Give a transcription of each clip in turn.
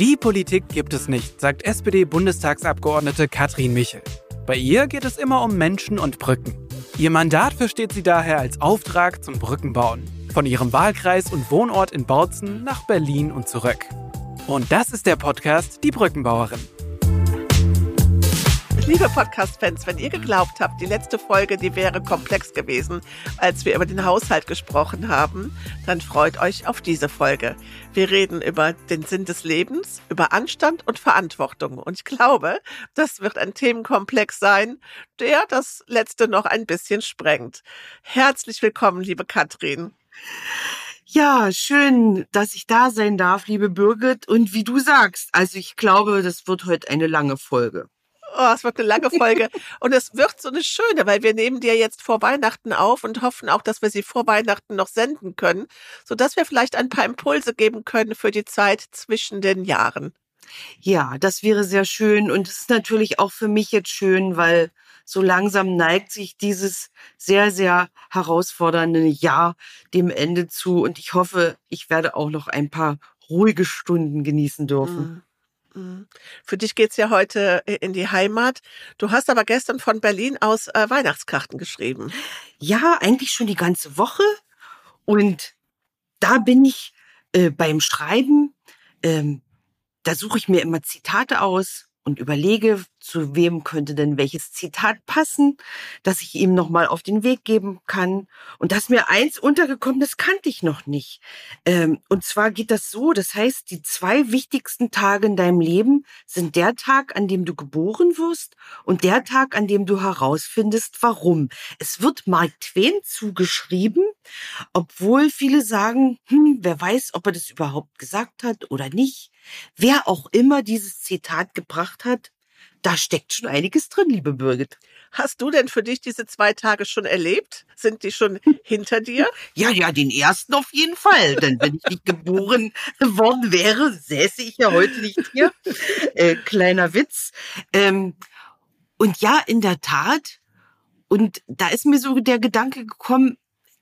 Die Politik gibt es nicht, sagt SPD-Bundestagsabgeordnete Katrin Michel. Bei ihr geht es immer um Menschen und Brücken. Ihr Mandat versteht sie daher als Auftrag zum Brückenbauen. Von ihrem Wahlkreis und Wohnort in Bautzen nach Berlin und zurück. Und das ist der Podcast Die Brückenbauerin. Liebe Podcast-Fans, wenn ihr geglaubt habt, die letzte Folge, die wäre komplex gewesen, als wir über den Haushalt gesprochen haben, dann freut euch auf diese Folge. Wir reden über den Sinn des Lebens, über Anstand und Verantwortung. Und ich glaube, das wird ein Themenkomplex sein, der das letzte noch ein bisschen sprengt. Herzlich willkommen, liebe Katrin. Ja, schön, dass ich da sein darf, liebe Birgit. Und wie du sagst, also ich glaube, das wird heute eine lange Folge. Oh, es wird eine lange Folge. und es wird so eine schöne, weil wir nehmen dir jetzt vor Weihnachten auf und hoffen auch, dass wir sie vor Weihnachten noch senden können, sodass wir vielleicht ein paar Impulse geben können für die Zeit zwischen den Jahren. Ja, das wäre sehr schön. Und es ist natürlich auch für mich jetzt schön, weil so langsam neigt sich dieses sehr, sehr herausfordernde Jahr dem Ende zu. Und ich hoffe, ich werde auch noch ein paar ruhige Stunden genießen dürfen. Mhm. Mhm. Für dich geht's ja heute äh, in die Heimat. Du hast aber gestern von Berlin aus äh, Weihnachtskarten geschrieben. Ja, eigentlich schon die ganze Woche. Und da bin ich äh, beim Schreiben. Ähm, da suche ich mir immer Zitate aus und überlege, zu wem könnte denn welches Zitat passen, dass ich ihm nochmal auf den Weg geben kann. Und dass mir eins untergekommen, das kannte ich noch nicht. Ähm, und zwar geht das so, das heißt, die zwei wichtigsten Tage in deinem Leben sind der Tag, an dem du geboren wirst und der Tag, an dem du herausfindest, warum. Es wird Mark Twain zugeschrieben, obwohl viele sagen, hm, wer weiß, ob er das überhaupt gesagt hat oder nicht. Wer auch immer dieses Zitat gebracht hat, da steckt schon einiges drin, liebe Birgit. Hast du denn für dich diese zwei Tage schon erlebt? Sind die schon hinter dir? Ja, ja, den ersten auf jeden Fall. Denn wenn ich nicht geboren worden wäre, säße ich ja heute nicht hier. Äh, kleiner Witz. Ähm, und ja, in der Tat. Und da ist mir so der Gedanke gekommen,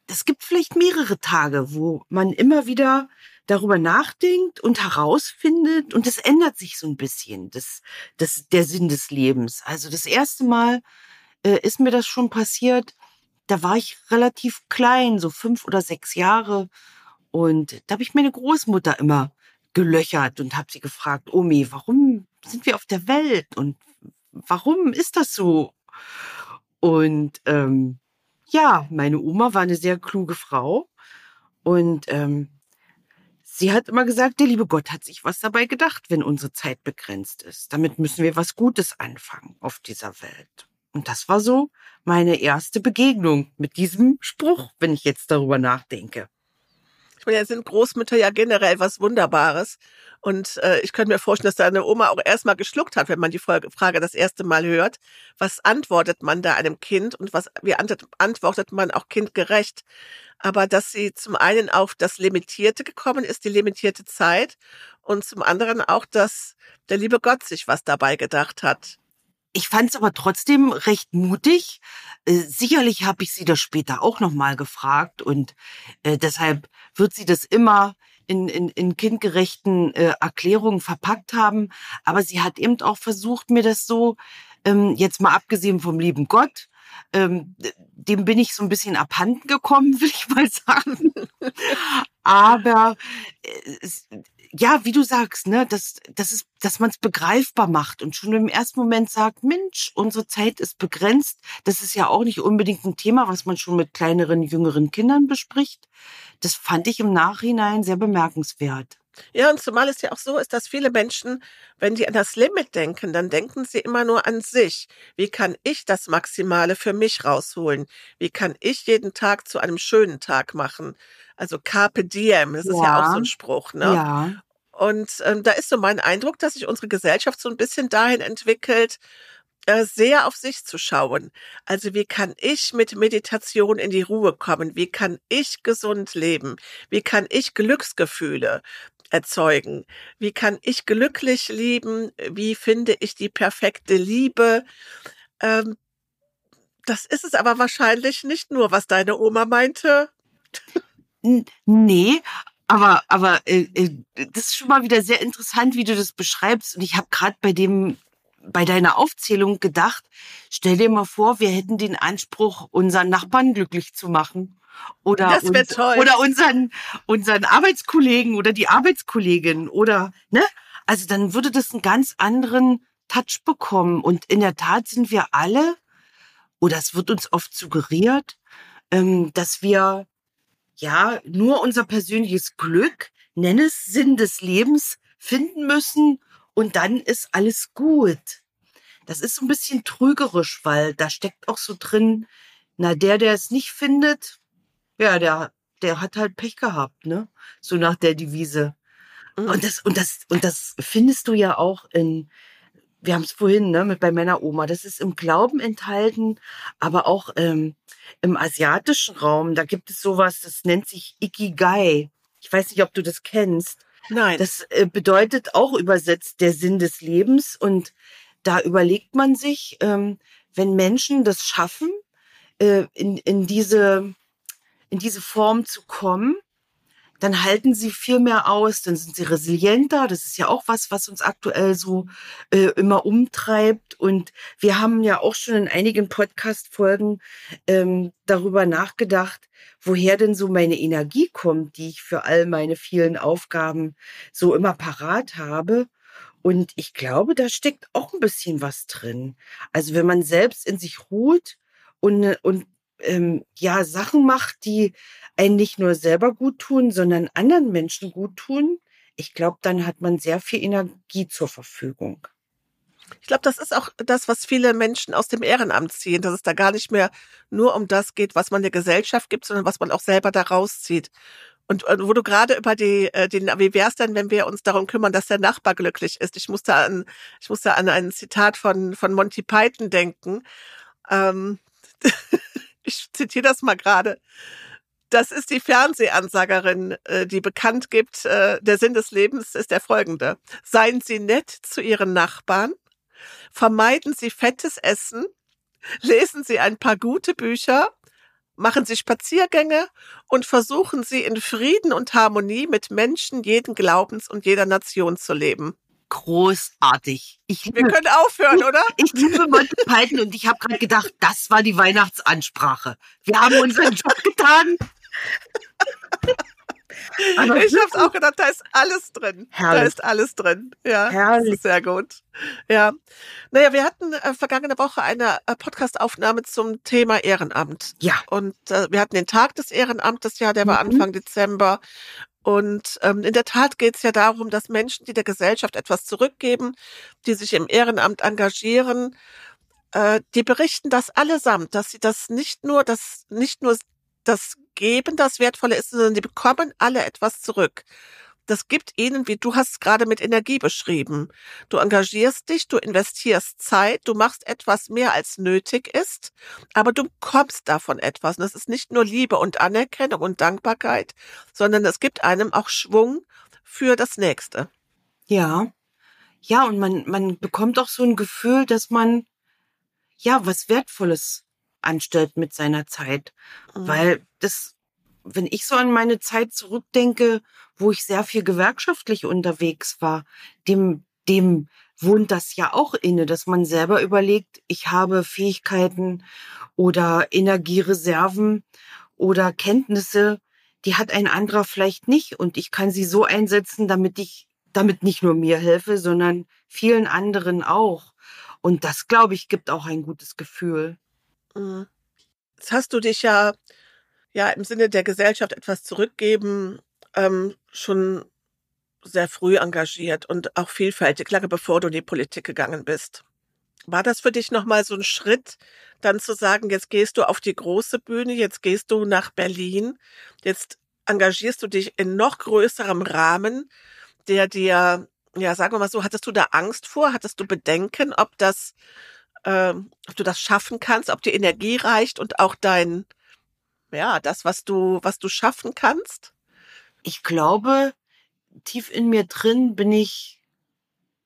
es gibt vielleicht mehrere Tage, wo man immer wieder darüber nachdenkt und herausfindet und es ändert sich so ein bisschen, das, das, der Sinn des Lebens. Also das erste Mal äh, ist mir das schon passiert, da war ich relativ klein, so fünf oder sechs Jahre und da habe ich meine Großmutter immer gelöchert und habe sie gefragt, Omi, warum sind wir auf der Welt und warum ist das so? Und ähm, ja, meine Oma war eine sehr kluge Frau und ähm, Sie hat immer gesagt, der liebe Gott hat sich was dabei gedacht, wenn unsere Zeit begrenzt ist. Damit müssen wir was Gutes anfangen auf dieser Welt. Und das war so meine erste Begegnung mit diesem Spruch, wenn ich jetzt darüber nachdenke. Ich meine, sind Großmütter ja generell was Wunderbares. Und äh, ich könnte mir vorstellen, dass deine Oma auch erstmal geschluckt hat, wenn man die Frage das erste Mal hört. Was antwortet man da einem Kind und was, wie antwortet man auch kindgerecht? Aber dass sie zum einen auf das Limitierte gekommen ist, die limitierte Zeit, und zum anderen auch, dass der liebe Gott sich was dabei gedacht hat. Ich fand es aber trotzdem recht mutig. Äh, sicherlich habe ich sie das später auch nochmal gefragt und äh, deshalb wird sie das immer in, in, in kindgerechten äh, Erklärungen verpackt haben. Aber sie hat eben auch versucht, mir das so, ähm, jetzt mal abgesehen vom lieben Gott, ähm, dem bin ich so ein bisschen abhanden gekommen, will ich mal sagen. Aber ja, wie du sagst, ne, dass, dass, es, dass man es begreifbar macht und schon im ersten Moment sagt, Mensch, unsere Zeit ist begrenzt. Das ist ja auch nicht unbedingt ein Thema, was man schon mit kleineren, jüngeren Kindern bespricht. Das fand ich im Nachhinein sehr bemerkenswert. Ja, und zumal es ja auch so ist, dass viele Menschen, wenn die an das Limit denken, dann denken sie immer nur an sich. Wie kann ich das Maximale für mich rausholen? Wie kann ich jeden Tag zu einem schönen Tag machen? Also Carpe Diem, das ist ja, ja auch so ein Spruch, ne? Ja. Und ähm, da ist so mein Eindruck, dass sich unsere Gesellschaft so ein bisschen dahin entwickelt, äh, sehr auf sich zu schauen. Also wie kann ich mit Meditation in die Ruhe kommen? Wie kann ich gesund leben? Wie kann ich Glücksgefühle erzeugen? Wie kann ich glücklich lieben? Wie finde ich die perfekte Liebe? Ähm, das ist es aber wahrscheinlich nicht nur, was deine Oma meinte. Nee, Aber, aber äh, äh, das ist schon mal wieder sehr interessant, wie du das beschreibst. Und ich habe gerade bei dem, bei deiner Aufzählung gedacht, stell dir mal vor, wir hätten den Anspruch, unseren Nachbarn glücklich zu machen. Oder, uns, toll. oder unseren, unseren Arbeitskollegen oder die Arbeitskollegin oder, ne? Also dann würde das einen ganz anderen Touch bekommen. Und in der Tat sind wir alle, oder es wird uns oft suggeriert, ähm, dass wir ja nur unser persönliches Glück, nenn es Sinn des Lebens, finden müssen und dann ist alles gut. Das ist so ein bisschen trügerisch, weil da steckt auch so drin, na, der, der es nicht findet, ja, der, der hat halt Pech gehabt, ne? So nach der Devise. Mhm. Und das, und das, und das findest du ja auch in, wir haben es vorhin, ne, mit bei meiner Oma, das ist im Glauben enthalten, aber auch ähm, im asiatischen Raum, da gibt es sowas, das nennt sich Ikigai. Ich weiß nicht, ob du das kennst. Nein. Das äh, bedeutet auch übersetzt der Sinn des Lebens. Und da überlegt man sich, ähm, wenn Menschen das schaffen, äh, in, in, diese, in diese Form zu kommen, dann halten sie viel mehr aus, dann sind sie resilienter. Das ist ja auch was, was uns aktuell so äh, immer umtreibt. Und wir haben ja auch schon in einigen Podcast-Folgen ähm, darüber nachgedacht, woher denn so meine Energie kommt, die ich für all meine vielen Aufgaben so immer parat habe. Und ich glaube, da steckt auch ein bisschen was drin. Also wenn man selbst in sich ruht und, und ähm, ja Sachen macht, die einen nicht nur selber gut tun, sondern anderen Menschen gut tun, ich glaube, dann hat man sehr viel Energie zur Verfügung. Ich glaube, das ist auch das, was viele Menschen aus dem Ehrenamt ziehen, dass es da gar nicht mehr nur um das geht, was man der Gesellschaft gibt, sondern was man auch selber da rauszieht. Und, und wo du gerade über die, äh, den, wie wär's denn, wenn wir uns darum kümmern, dass der Nachbar glücklich ist? Ich musste an, ich musste an ein Zitat von, von Monty Python denken. Ähm, ich zitiere das mal gerade. Das ist die Fernsehansagerin, äh, die bekannt gibt, äh, der Sinn des Lebens ist der folgende. Seien Sie nett zu Ihren Nachbarn, vermeiden Sie fettes Essen, lesen Sie ein paar gute Bücher, machen Sie Spaziergänge und versuchen Sie in Frieden und Harmonie mit Menschen jeden Glaubens und jeder Nation zu leben. Großartig. Ich Wir können aufhören, oder? ich liebe Monty Python und ich habe gerade gedacht, das war die Weihnachtsansprache. Wir haben unseren Job getan. Aber Ich habe auch gedacht, da ist alles drin. Da Herrlich. ist alles drin. Ja, das Herrlich. ist sehr gut. Ja. Naja, wir hatten äh, vergangene Woche eine äh, Podcast-Aufnahme zum Thema Ehrenamt. Ja. Und äh, wir hatten den Tag des Ehrenamtes ja, der war Mhm. Anfang Dezember. Und ähm, in der Tat geht es ja darum, dass Menschen, die der Gesellschaft etwas zurückgeben, die sich im Ehrenamt engagieren, äh, die berichten das allesamt, dass sie das nicht nur, das nicht nur das Geben das Wertvolle ist, sondern die bekommen alle etwas zurück. Das gibt ihnen, wie du hast es gerade mit Energie beschrieben. Du engagierst dich, du investierst Zeit, du machst etwas mehr als nötig ist, aber du bekommst davon etwas. Und das ist nicht nur Liebe und Anerkennung und Dankbarkeit, sondern es gibt einem auch Schwung für das Nächste. Ja. Ja, und man, man bekommt auch so ein Gefühl, dass man ja was Wertvolles anstellt mit seiner Zeit. Mhm. Weil das, wenn ich so an meine Zeit zurückdenke, wo ich sehr viel gewerkschaftlich unterwegs war, dem, dem wohnt das ja auch inne, dass man selber überlegt, ich habe Fähigkeiten oder Energiereserven oder Kenntnisse, die hat ein anderer vielleicht nicht und ich kann sie so einsetzen, damit ich damit nicht nur mir helfe, sondern vielen anderen auch. Und das, glaube ich, gibt auch ein gutes Gefühl. Mhm. Jetzt hast du dich ja, ja im Sinne der Gesellschaft etwas zurückgeben, ähm, schon sehr früh engagiert und auch vielfältig, lange bevor du in die Politik gegangen bist. War das für dich nochmal so ein Schritt, dann zu sagen, jetzt gehst du auf die große Bühne, jetzt gehst du nach Berlin, jetzt engagierst du dich in noch größerem Rahmen, der dir, ja, sagen wir mal so, hattest du da Angst vor? Hattest du Bedenken, ob das ähm, ob du das schaffen kannst, ob die Energie reicht und auch dein, ja, das, was du, was du schaffen kannst? Ich glaube, tief in mir drin bin ich,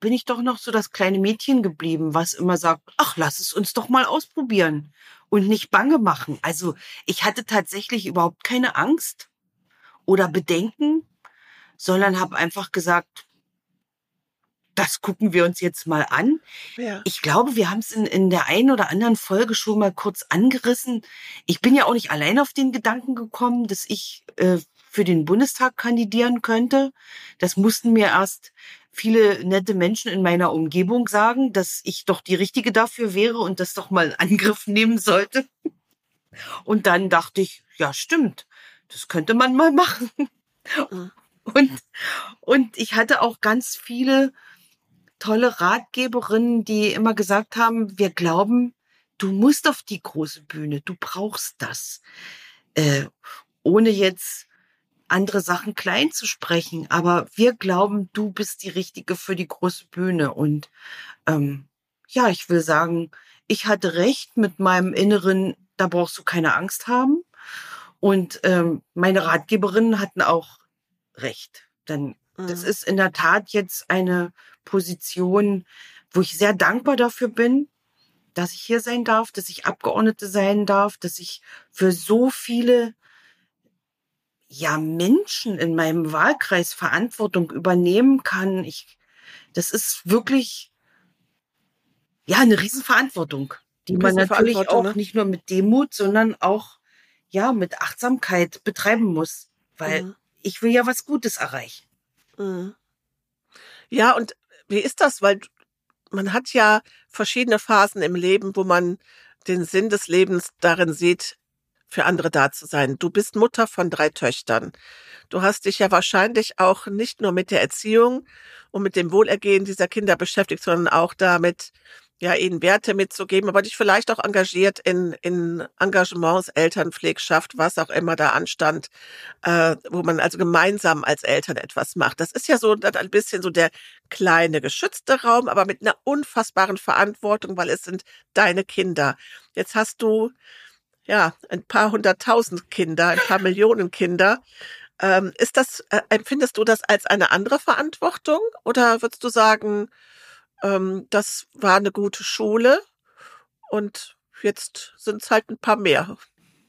bin ich doch noch so das kleine Mädchen geblieben, was immer sagt, ach, lass es uns doch mal ausprobieren und nicht bange machen. Also ich hatte tatsächlich überhaupt keine Angst oder Bedenken, sondern habe einfach gesagt, das gucken wir uns jetzt mal an. Ja. Ich glaube, wir haben es in, in der einen oder anderen Folge schon mal kurz angerissen. Ich bin ja auch nicht allein auf den Gedanken gekommen, dass ich äh, für den Bundestag kandidieren könnte. Das mussten mir erst viele nette Menschen in meiner Umgebung sagen, dass ich doch die Richtige dafür wäre und das doch mal in Angriff nehmen sollte. Und dann dachte ich, ja, stimmt, das könnte man mal machen. Und, und ich hatte auch ganz viele tolle Ratgeberinnen, die immer gesagt haben, wir glauben, du musst auf die große Bühne, du brauchst das. Äh, ohne jetzt andere Sachen klein zu sprechen, aber wir glauben, du bist die Richtige für die große Bühne. Und ähm, ja, ich will sagen, ich hatte recht mit meinem Inneren, da brauchst du keine Angst haben. Und ähm, meine Ratgeberinnen hatten auch recht. Denn das Mhm. ist in der Tat jetzt eine Position, wo ich sehr dankbar dafür bin, dass ich hier sein darf, dass ich Abgeordnete sein darf, dass ich für so viele ja Menschen in meinem Wahlkreis Verantwortung übernehmen kann. Ich, das ist wirklich ja eine Riesenverantwortung, die man natürlich auch ne? nicht nur mit Demut, sondern auch ja mit Achtsamkeit betreiben muss, weil Mhm. ich will ja was Gutes erreichen. Mhm. Ja, und wie ist das? Weil man hat ja verschiedene Phasen im Leben, wo man den Sinn des Lebens darin sieht, für andere da zu sein. Du bist Mutter von drei Töchtern. Du hast dich ja wahrscheinlich auch nicht nur mit der Erziehung und mit dem Wohlergehen dieser Kinder beschäftigt, sondern auch damit, ja, ihnen Werte mitzugeben, aber dich vielleicht auch engagiert in, in Engagements, Elternpflegschaft, was auch immer da anstand, äh, wo man also gemeinsam als Eltern etwas macht. Das ist ja so ein bisschen so der kleine geschützte Raum, aber mit einer unfassbaren Verantwortung, weil es sind deine Kinder. Jetzt hast du ja ein paar hunderttausend Kinder, ein paar Millionen Kinder. Ähm, ist das, äh, empfindest du das als eine andere Verantwortung oder würdest du sagen, ähm, das war eine gute Schule und jetzt sind es halt ein paar mehr?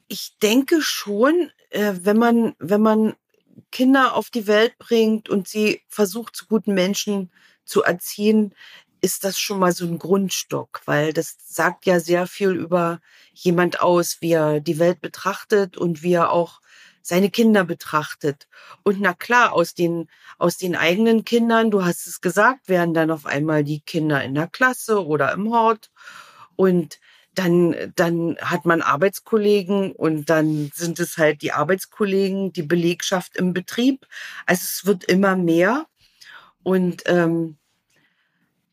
Ich denke schon, äh, wenn man, wenn man Kinder auf die Welt bringt und sie versucht, zu guten Menschen zu erziehen, ist das schon mal so ein Grundstock, weil das sagt ja sehr viel über jemand aus, wie er die Welt betrachtet und wie er auch seine Kinder betrachtet. Und na klar, aus den, aus den eigenen Kindern, du hast es gesagt, werden dann auf einmal die Kinder in der Klasse oder im Hort. Und dann, dann hat man Arbeitskollegen und dann sind es halt die Arbeitskollegen, die Belegschaft im Betrieb. Also es wird immer mehr. Und ähm,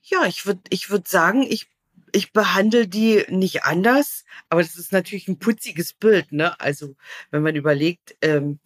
ja, ich würde ich würd sagen, ich, ich behandle die nicht anders, aber das ist natürlich ein putziges Bild, ne? Also wenn man überlegt, ähm,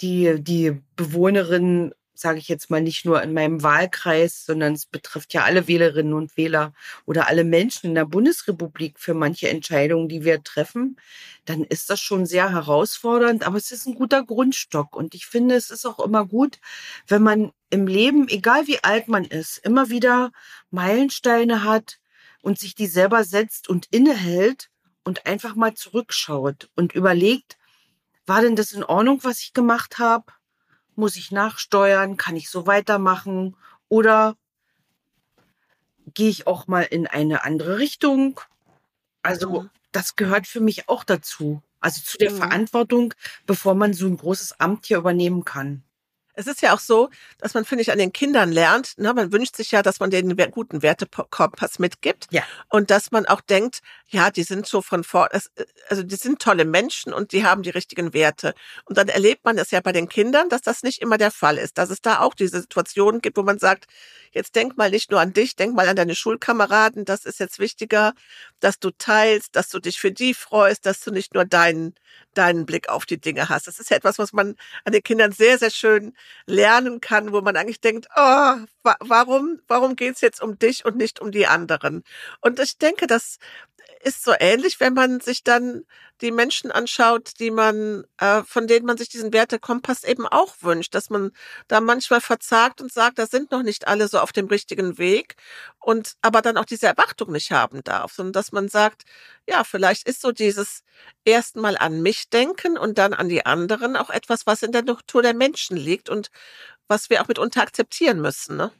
die, die Bewohnerinnen, sage ich jetzt mal, nicht nur in meinem Wahlkreis, sondern es betrifft ja alle Wählerinnen und Wähler oder alle Menschen in der Bundesrepublik für manche Entscheidungen, die wir treffen, dann ist das schon sehr herausfordernd, aber es ist ein guter Grundstock. Und ich finde, es ist auch immer gut, wenn man im Leben, egal wie alt man ist, immer wieder Meilensteine hat und sich die selber setzt und innehält und einfach mal zurückschaut und überlegt, war denn das in Ordnung, was ich gemacht habe? Muss ich nachsteuern? Kann ich so weitermachen? Oder gehe ich auch mal in eine andere Richtung? Also Mhm. das gehört für mich auch dazu. Also zu der Mhm. Verantwortung, bevor man so ein großes Amt hier übernehmen kann. Es ist ja auch so, dass man, finde ich, an den Kindern lernt. Ne? Man wünscht sich ja, dass man denen einen guten Wertekompass mitgibt. Ja. Und dass man auch denkt, ja, die sind so von vor, es- also die sind tolle Menschen und die haben die richtigen Werte. Und dann erlebt man es ja bei den Kindern, dass das nicht immer der Fall ist. Dass es da auch diese Situationen gibt, wo man sagt, jetzt denk mal nicht nur an dich, denk mal an deine Schulkameraden. Das ist jetzt wichtiger, dass du teilst, dass du dich für die freust, dass du nicht nur deinen, deinen Blick auf die Dinge hast. Das ist ja etwas, was man an den Kindern sehr, sehr schön lernen kann, wo man eigentlich denkt, oh, wa warum, warum geht's jetzt um dich und nicht um die anderen? Und ich denke, das ist so ähnlich, wenn man sich dann die Menschen anschaut, die man, äh, von denen man sich diesen Wertekompass eben auch wünscht, dass man da manchmal verzagt und sagt, da sind noch nicht alle so auf dem richtigen Weg und aber dann auch diese Erwartung nicht haben darf, sondern dass man sagt, ja, vielleicht ist so dieses erstmal an mich denken und dann an die anderen auch etwas, was in der Natur der Menschen liegt und was wir auch mitunter akzeptieren müssen, ne?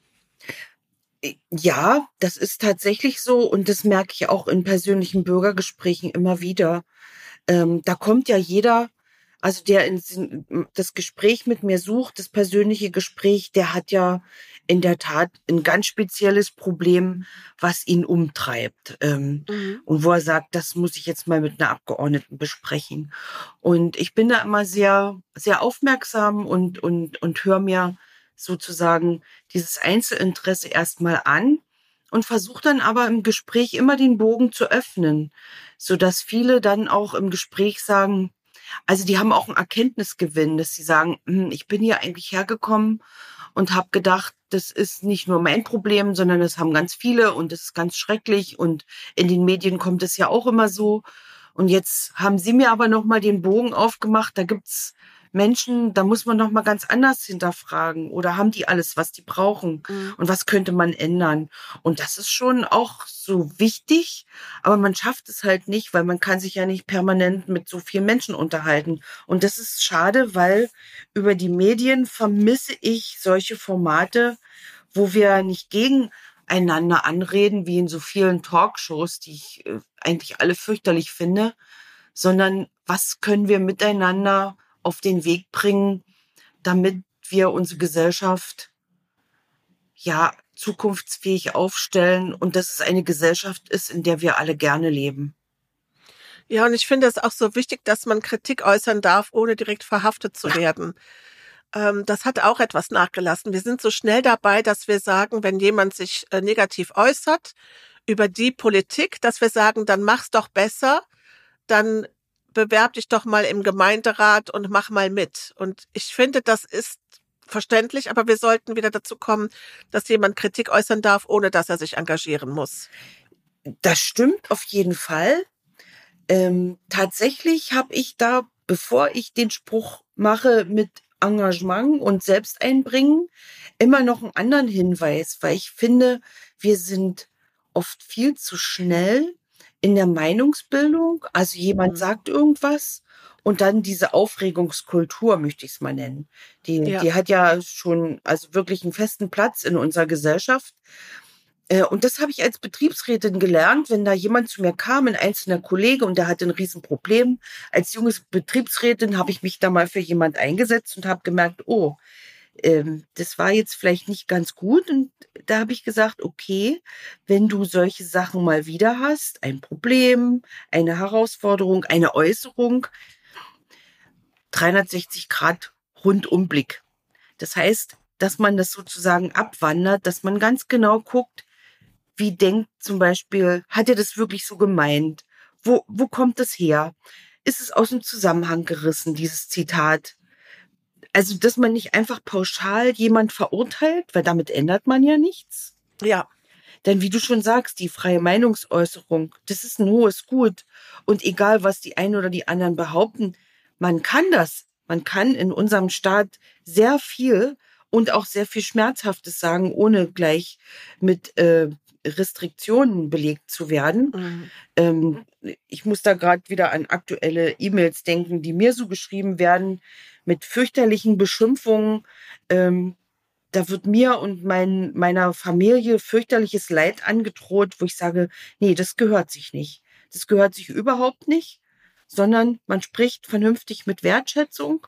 Ja, das ist tatsächlich so und das merke ich auch in persönlichen Bürgergesprächen immer wieder. Ähm, da kommt ja jeder, also der in, das Gespräch mit mir sucht, das persönliche Gespräch, der hat ja in der Tat ein ganz spezielles Problem, was ihn umtreibt. Ähm, mhm. Und wo er sagt, das muss ich jetzt mal mit einer Abgeordneten besprechen. Und ich bin da immer sehr, sehr aufmerksam und, und, und höre mir sozusagen dieses Einzelinteresse erstmal an und versucht dann aber im Gespräch immer den Bogen zu öffnen, so dass viele dann auch im Gespräch sagen, also die haben auch einen Erkenntnisgewinn, dass sie sagen, hm, ich bin hier eigentlich hergekommen und habe gedacht, das ist nicht nur mein Problem, sondern das haben ganz viele und das ist ganz schrecklich und in den Medien kommt es ja auch immer so. Und jetzt haben sie mir aber noch mal den Bogen aufgemacht. Da gibt's Menschen, da muss man noch mal ganz anders hinterfragen oder haben die alles, was die brauchen mhm. und was könnte man ändern? Und das ist schon auch so wichtig, aber man schafft es halt nicht, weil man kann sich ja nicht permanent mit so vielen Menschen unterhalten. Und das ist schade, weil über die Medien vermisse ich solche Formate, wo wir nicht gegeneinander anreden, wie in so vielen Talkshows, die ich äh, eigentlich alle fürchterlich finde, sondern was können wir miteinander auf den Weg bringen, damit wir unsere Gesellschaft ja zukunftsfähig aufstellen und dass es eine Gesellschaft ist, in der wir alle gerne leben. Ja, und ich finde es auch so wichtig, dass man Kritik äußern darf, ohne direkt verhaftet zu werden. Ähm, das hat auch etwas nachgelassen. Wir sind so schnell dabei, dass wir sagen, wenn jemand sich äh, negativ äußert über die Politik, dass wir sagen, dann mach's doch besser, dann bewerb dich doch mal im Gemeinderat und mach mal mit. Und ich finde, das ist verständlich, aber wir sollten wieder dazu kommen, dass jemand Kritik äußern darf, ohne dass er sich engagieren muss. Das stimmt auf jeden Fall. Ähm, tatsächlich habe ich da, bevor ich den Spruch mache mit Engagement und Selbsteinbringen, immer noch einen anderen Hinweis, weil ich finde, wir sind oft viel zu schnell in der Meinungsbildung. Also jemand mhm. sagt irgendwas und dann diese Aufregungskultur, möchte ich es mal nennen. Die, ja. die hat ja schon also wirklich einen festen Platz in unserer Gesellschaft. Äh, und das habe ich als Betriebsrätin gelernt, wenn da jemand zu mir kam, ein einzelner Kollege, und der hatte ein Riesenproblem. Als junges Betriebsrätin habe ich mich da mal für jemand eingesetzt und habe gemerkt, oh, ähm, das war jetzt vielleicht nicht ganz gut. Und da habe ich gesagt, okay, wenn du solche Sachen mal wieder hast, ein Problem, eine Herausforderung, eine Äußerung, 360 Grad Rundumblick. Das heißt, dass man das sozusagen abwandert, dass man ganz genau guckt, wie denkt zum Beispiel, hat er das wirklich so gemeint? Wo, wo kommt es her? Ist es aus dem Zusammenhang gerissen, dieses Zitat? Also, dass man nicht einfach pauschal jemand verurteilt, weil damit ändert man ja nichts. Ja. Denn wie du schon sagst, die freie Meinungsäußerung, das ist ein hohes Gut. Und egal, was die einen oder die anderen behaupten, man kann das. Man kann in unserem Staat sehr viel und auch sehr viel Schmerzhaftes sagen, ohne gleich mit äh, Restriktionen belegt zu werden. Mhm. Ähm, ich muss da gerade wieder an aktuelle E-Mails denken, die mir so geschrieben werden mit fürchterlichen Beschimpfungen. Ähm, da wird mir und mein, meiner Familie fürchterliches Leid angedroht, wo ich sage, nee, das gehört sich nicht. Das gehört sich überhaupt nicht, sondern man spricht vernünftig mit Wertschätzung.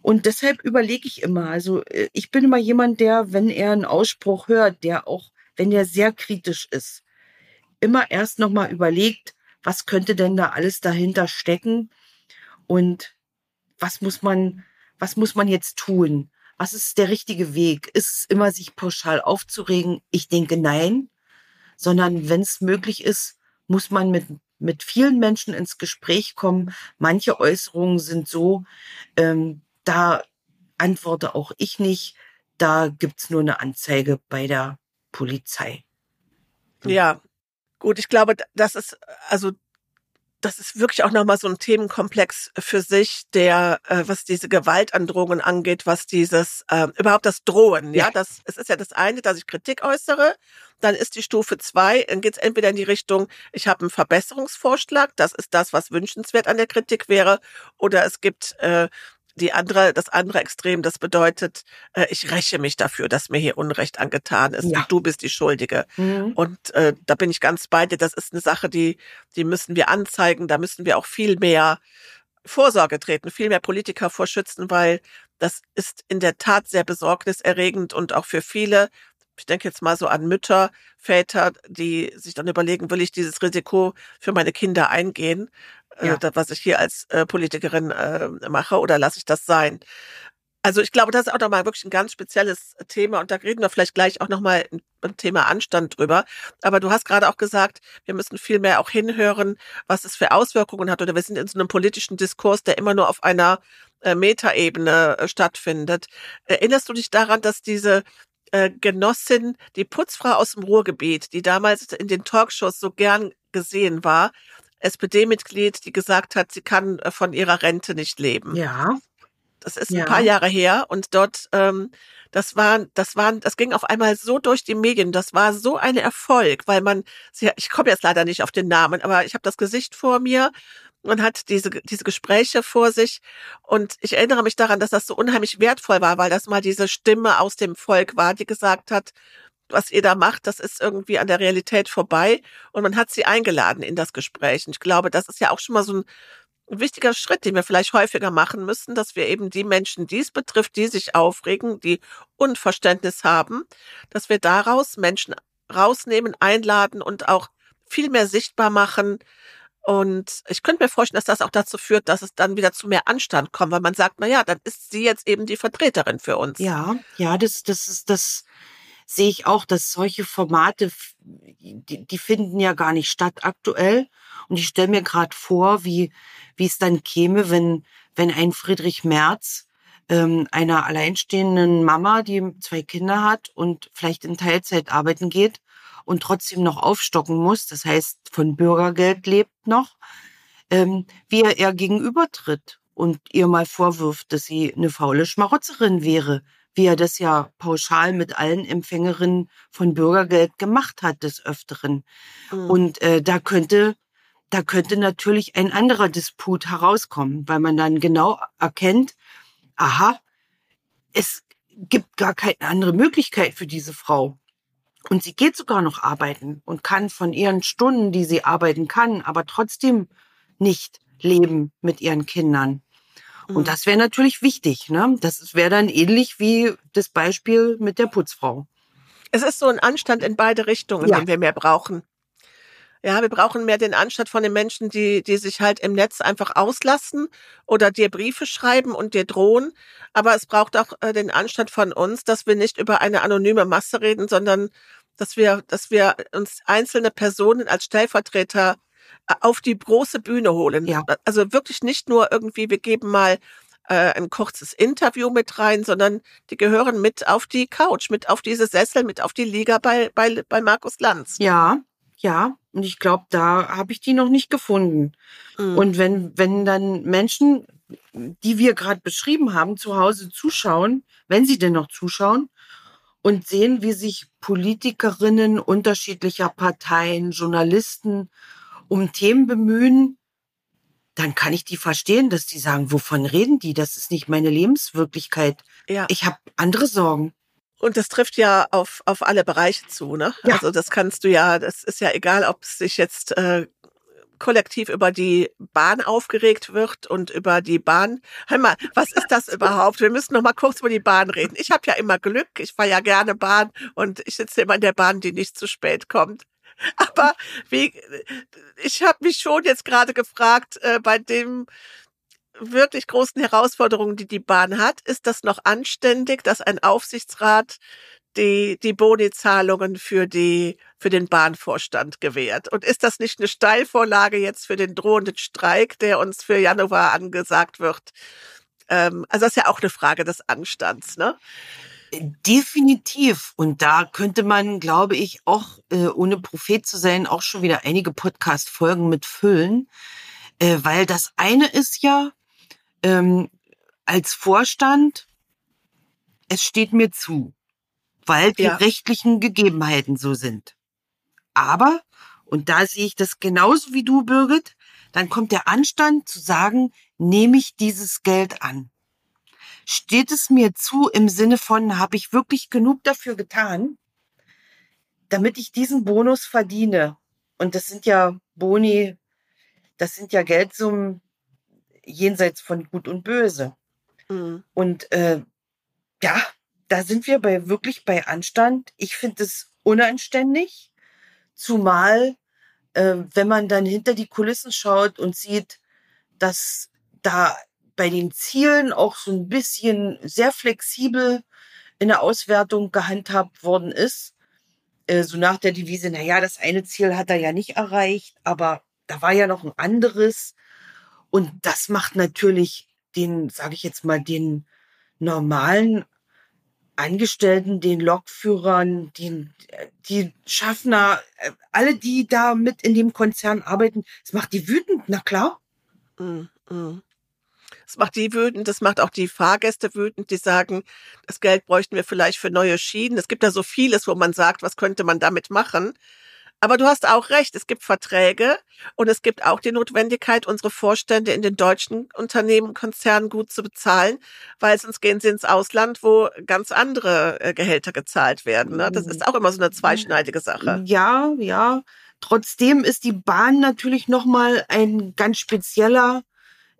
Und deshalb überlege ich immer, also äh, ich bin immer jemand, der, wenn er einen Ausspruch hört, der auch, wenn er sehr kritisch ist, immer erst nochmal überlegt, was könnte denn da alles dahinter stecken und was muss man was muss man jetzt tun? Was ist der richtige Weg? Ist es immer, sich pauschal aufzuregen? Ich denke nein, sondern wenn es möglich ist, muss man mit, mit vielen Menschen ins Gespräch kommen. Manche Äußerungen sind so, ähm, da antworte auch ich nicht, da gibt's nur eine Anzeige bei der Polizei. Ja, gut, ich glaube, das ist, also das ist wirklich auch nochmal so ein Themenkomplex für sich, der, äh, was diese Gewaltandrohungen angeht, was dieses, äh, überhaupt das Drohen, ja, ja. Das, es ist ja das eine, dass ich Kritik äußere, dann ist die Stufe zwei, dann geht es entweder in die Richtung, ich habe einen Verbesserungsvorschlag, das ist das, was wünschenswert an der Kritik wäre, oder es gibt äh, die andere, das andere Extrem, das bedeutet, äh, ich räche mich dafür, dass mir hier Unrecht angetan ist ja. und du bist die Schuldige. Mhm. Und äh, da bin ich ganz bei dir. Das ist eine Sache, die, die müssen wir anzeigen. Da müssen wir auch viel mehr Vorsorge treten, viel mehr Politiker vorschützen, weil das ist in der Tat sehr besorgniserregend und auch für viele ich denke jetzt mal so an Mütter, Väter, die sich dann überlegen, will ich dieses Risiko für meine Kinder eingehen? Äh, ja. äh, was ich hier als äh, Politikerin äh, mache oder lasse ich das sein? Also ich glaube, das ist auch nochmal wirklich ein ganz spezielles Thema und da reden wir vielleicht gleich auch nochmal beim Thema Anstand drüber. Aber du hast gerade auch gesagt, wir müssen viel mehr auch hinhören, was es für Auswirkungen hat oder wir sind in so einem politischen Diskurs, der immer nur auf einer äh, Metaebene äh, stattfindet. Erinnerst du dich daran, dass diese äh, Genossin, die Putzfrau aus dem Ruhrgebiet, die damals in den Talkshows so gern gesehen war, SPD-Mitglied, die gesagt hat, sie kann äh, von ihrer Rente nicht leben. Ja. Das ist ja. ein paar Jahre her und dort, ähm, das war, das waren, das ging auf einmal so durch die Medien. Das war so ein Erfolg, weil man, sie, ich komme jetzt leider nicht auf den Namen, aber ich habe das Gesicht vor mir. Man hat diese, diese Gespräche vor sich und ich erinnere mich daran, dass das so unheimlich wertvoll war, weil das mal diese Stimme aus dem Volk war, die gesagt hat, was ihr da macht, das ist irgendwie an der Realität vorbei. Und man hat sie eingeladen in das Gespräch. Und ich glaube, das ist ja auch schon mal so ein, wichtiger Schritt, den wir vielleicht häufiger machen müssen, dass wir eben die Menschen, die es betrifft, die sich aufregen, die Unverständnis haben, dass wir daraus Menschen rausnehmen, einladen und auch viel mehr sichtbar machen. Und ich könnte mir vorstellen, dass das auch dazu führt, dass es dann wieder zu mehr Anstand kommt, weil man sagt, na ja, dann ist sie jetzt eben die Vertreterin für uns. Ja, ja, das, das ist das sehe ich auch, dass solche Formate, die, die finden ja gar nicht statt aktuell. Und ich stelle mir gerade vor, wie, wie es dann käme, wenn, wenn ein Friedrich Merz ähm, einer alleinstehenden Mama, die zwei Kinder hat und vielleicht in Teilzeit arbeiten geht und trotzdem noch aufstocken muss, das heißt von Bürgergeld lebt noch, ähm, wie er ihr gegenübertritt und ihr mal vorwirft, dass sie eine faule Schmarotzerin wäre, wie er das ja pauschal mit allen Empfängerinnen von Bürgergeld gemacht hat des Öfteren. Mhm. Und äh, da könnte da könnte natürlich ein anderer Disput herauskommen, weil man dann genau erkennt, aha, es gibt gar keine andere Möglichkeit für diese Frau. Und sie geht sogar noch arbeiten und kann von ihren Stunden, die sie arbeiten kann, aber trotzdem nicht leben mit ihren Kindern. Und mhm. das wäre natürlich wichtig. Ne? Das wäre dann ähnlich wie das Beispiel mit der Putzfrau. Es ist so ein Anstand in beide Richtungen, ja. den wir mehr brauchen. Ja, wir brauchen mehr den Anstand von den Menschen, die, die sich halt im Netz einfach auslassen oder dir Briefe schreiben und dir drohen. Aber es braucht auch äh, den Anstand von uns, dass wir nicht über eine anonyme Masse reden, sondern dass wir, dass wir uns einzelne Personen als Stellvertreter auf die große Bühne holen. Ja. Also wirklich nicht nur irgendwie, wir geben mal äh, ein kurzes Interview mit rein, sondern die gehören mit auf die Couch, mit auf diese Sessel, mit auf die Liga bei, bei, bei Markus Lanz. Ja, ja. Und ich glaube, da habe ich die noch nicht gefunden. Mhm. Und wenn, wenn dann Menschen, die wir gerade beschrieben haben, zu Hause zuschauen, wenn sie denn noch zuschauen, und sehen, wie sich Politikerinnen unterschiedlicher Parteien, Journalisten um Themen bemühen, dann kann ich die verstehen, dass die sagen, wovon reden die? Das ist nicht meine Lebenswirklichkeit. Ja. Ich habe andere Sorgen. Und das trifft ja auf, auf alle Bereiche zu, ne? Ja. Also das kannst du ja, das ist ja egal, ob es sich jetzt äh, kollektiv über die Bahn aufgeregt wird und über die Bahn. Hör mal, was ist das überhaupt? Wir müssen noch mal kurz über die Bahn reden. Ich habe ja immer Glück, ich fahre ja gerne Bahn und ich sitze immer in der Bahn, die nicht zu spät kommt. Aber wie, ich habe mich schon jetzt gerade gefragt, äh, bei dem wirklich großen Herausforderungen, die die Bahn hat, ist das noch anständig, dass ein Aufsichtsrat die, die Boni-Zahlungen für die, für den Bahnvorstand gewährt? Und ist das nicht eine Steilvorlage jetzt für den drohenden Streik, der uns für Januar angesagt wird? Ähm, also das ist ja auch eine Frage des Anstands, ne? Definitiv. Und da könnte man, glaube ich, auch, äh, ohne Prophet zu sein, auch schon wieder einige Podcast-Folgen mit füllen. Äh, weil das eine ist ja, ähm, als Vorstand, es steht mir zu, weil die Ja. rechtlichen Gegebenheiten so sind. Aber, und da sehe ich das genauso wie du, Birgit, dann kommt der Anstand zu sagen, nehme ich dieses Geld an? Steht es mir zu im Sinne von, habe ich wirklich genug dafür getan, damit ich diesen Bonus verdiene? Und das sind ja Boni, das sind ja Geldsummen jenseits von Gut und Böse. Mhm. Und äh, ja, da sind wir bei wirklich bei Anstand. Ich finde es unanständig, zumal äh, wenn man dann hinter die Kulissen schaut und sieht, dass da bei den Zielen auch so ein bisschen sehr flexibel in der Auswertung gehandhabt worden ist. Äh, so nach der Devise, na ja, das eine Ziel hat er ja nicht erreicht, aber da war ja noch ein anderes. Und das macht natürlich den, sage ich jetzt mal, den normalen Angestellten, den Lokführern, den, die Schaffner, äh, alle, die da mit in dem Konzern arbeiten, das macht die wütend, na klar. Mhm. Mhm. Das macht die wütend, das macht auch die Fahrgäste wütend, die sagen, das Geld bräuchten wir vielleicht für neue Schienen. Es gibt da so vieles, wo man sagt, was könnte man damit machen. Aber du hast auch recht, es gibt Verträge und es gibt auch die Notwendigkeit, unsere Vorstände in den deutschen Unternehmen, Konzernen gut zu bezahlen, weil sonst gehen sie ins Ausland, wo ganz andere äh, Gehälter gezahlt werden. Ne? Das ist auch immer so eine zweischneidige Sache. Ja, ja. Trotzdem ist die Bahn natürlich nochmal ein ganz spezieller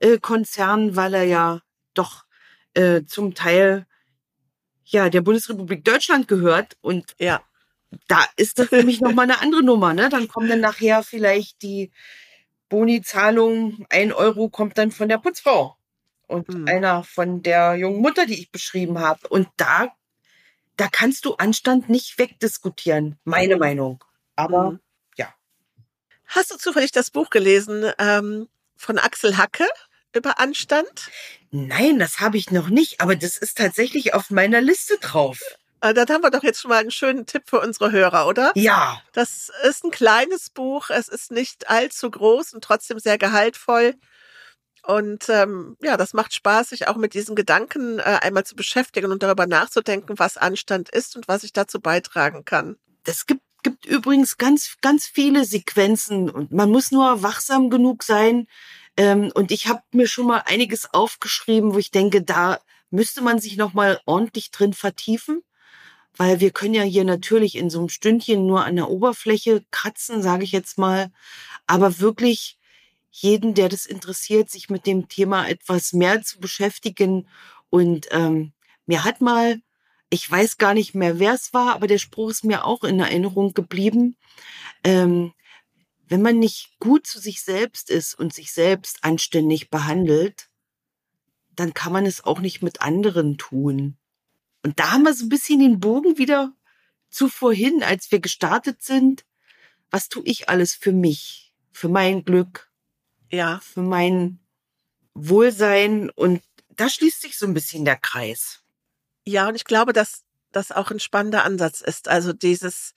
äh, Konzern, weil er ja doch äh, zum Teil ja der Bundesrepublik Deutschland gehört und Ja. da ist das für mich nochmal eine andere Nummer. Ne? Dann kommen dann nachher vielleicht die Boni-Zahlung, ein Euro kommt dann von der Putzfrau und Mhm. einer von der jungen Mutter, die ich beschrieben habe. Und da, da kannst du Anstand nicht wegdiskutieren, meine Meinung. Aber Mhm. ja. Hast du zufällig das Buch gelesen ähm, von Axel Hacke über Anstand? nein, das habe ich noch nicht, aber das ist tatsächlich auf meiner Liste drauf. Äh, dann haben wir doch jetzt schon mal einen schönen Tipp für unsere Hörer, oder? Ja, Das ist ein kleines Buch, es ist nicht allzu groß und trotzdem sehr gehaltvoll. Und ähm, ja, das macht Spaß, sich auch mit diesen Gedanken äh, einmal zu beschäftigen und darüber nachzudenken, was Anstand ist und was ich dazu beitragen kann. das gibt, gibt übrigens ganz, ganz viele Sequenzen und man muss nur wachsam genug sein. Ähm, und ich habe mir schon mal einiges aufgeschrieben, wo ich denke, da müsste man sich noch mal ordentlich drin vertiefen, weil wir können ja hier natürlich in so einem Stündchen nur an der Oberfläche kratzen, sage ich jetzt mal, aber wirklich jeden, der das interessiert, sich mit dem Thema etwas mehr zu beschäftigen. Und ähm, mir hat mal, ich weiß gar nicht mehr, wer es war, aber der Spruch ist mir auch in Erinnerung geblieben. Ähm, wenn man nicht gut zu sich selbst ist und sich selbst anständig behandelt, dann kann man es auch nicht mit anderen tun. Und da haben wir so ein bisschen den Bogen wieder zu vorhin, als wir gestartet sind. Was tue ich alles für mich, für mein Glück, Ja, für mein Wohlsein? Und da schließt sich so ein bisschen der Kreis. ja, und ich glaube, dass das auch ein spannender Ansatz ist. Also dieses,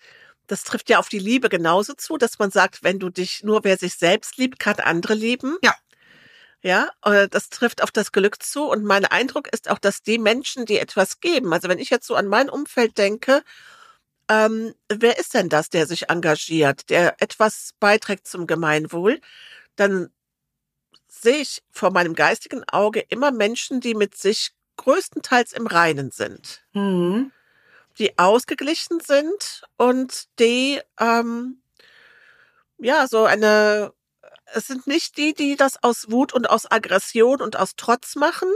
das trifft ja auf die Liebe genauso zu, dass man sagt, wenn du dich, nur wer sich selbst liebt, kann andere lieben. Ja. Ja, äh, das trifft auf das Glück zu. Und mein Eindruck ist auch, dass die Menschen, die etwas geben, also wenn ich jetzt so an mein Umfeld denke, ähm, wer ist denn das, der sich engagiert, der etwas beiträgt zum Gemeinwohl, dann sehe ich vor meinem geistigen Auge immer Menschen, die mit sich größtenteils im Reinen sind Hm. Die ausgeglichen sind und die ähm, ja so eine es sind nicht die, die das aus Wut und aus Aggression und aus Trotz machen,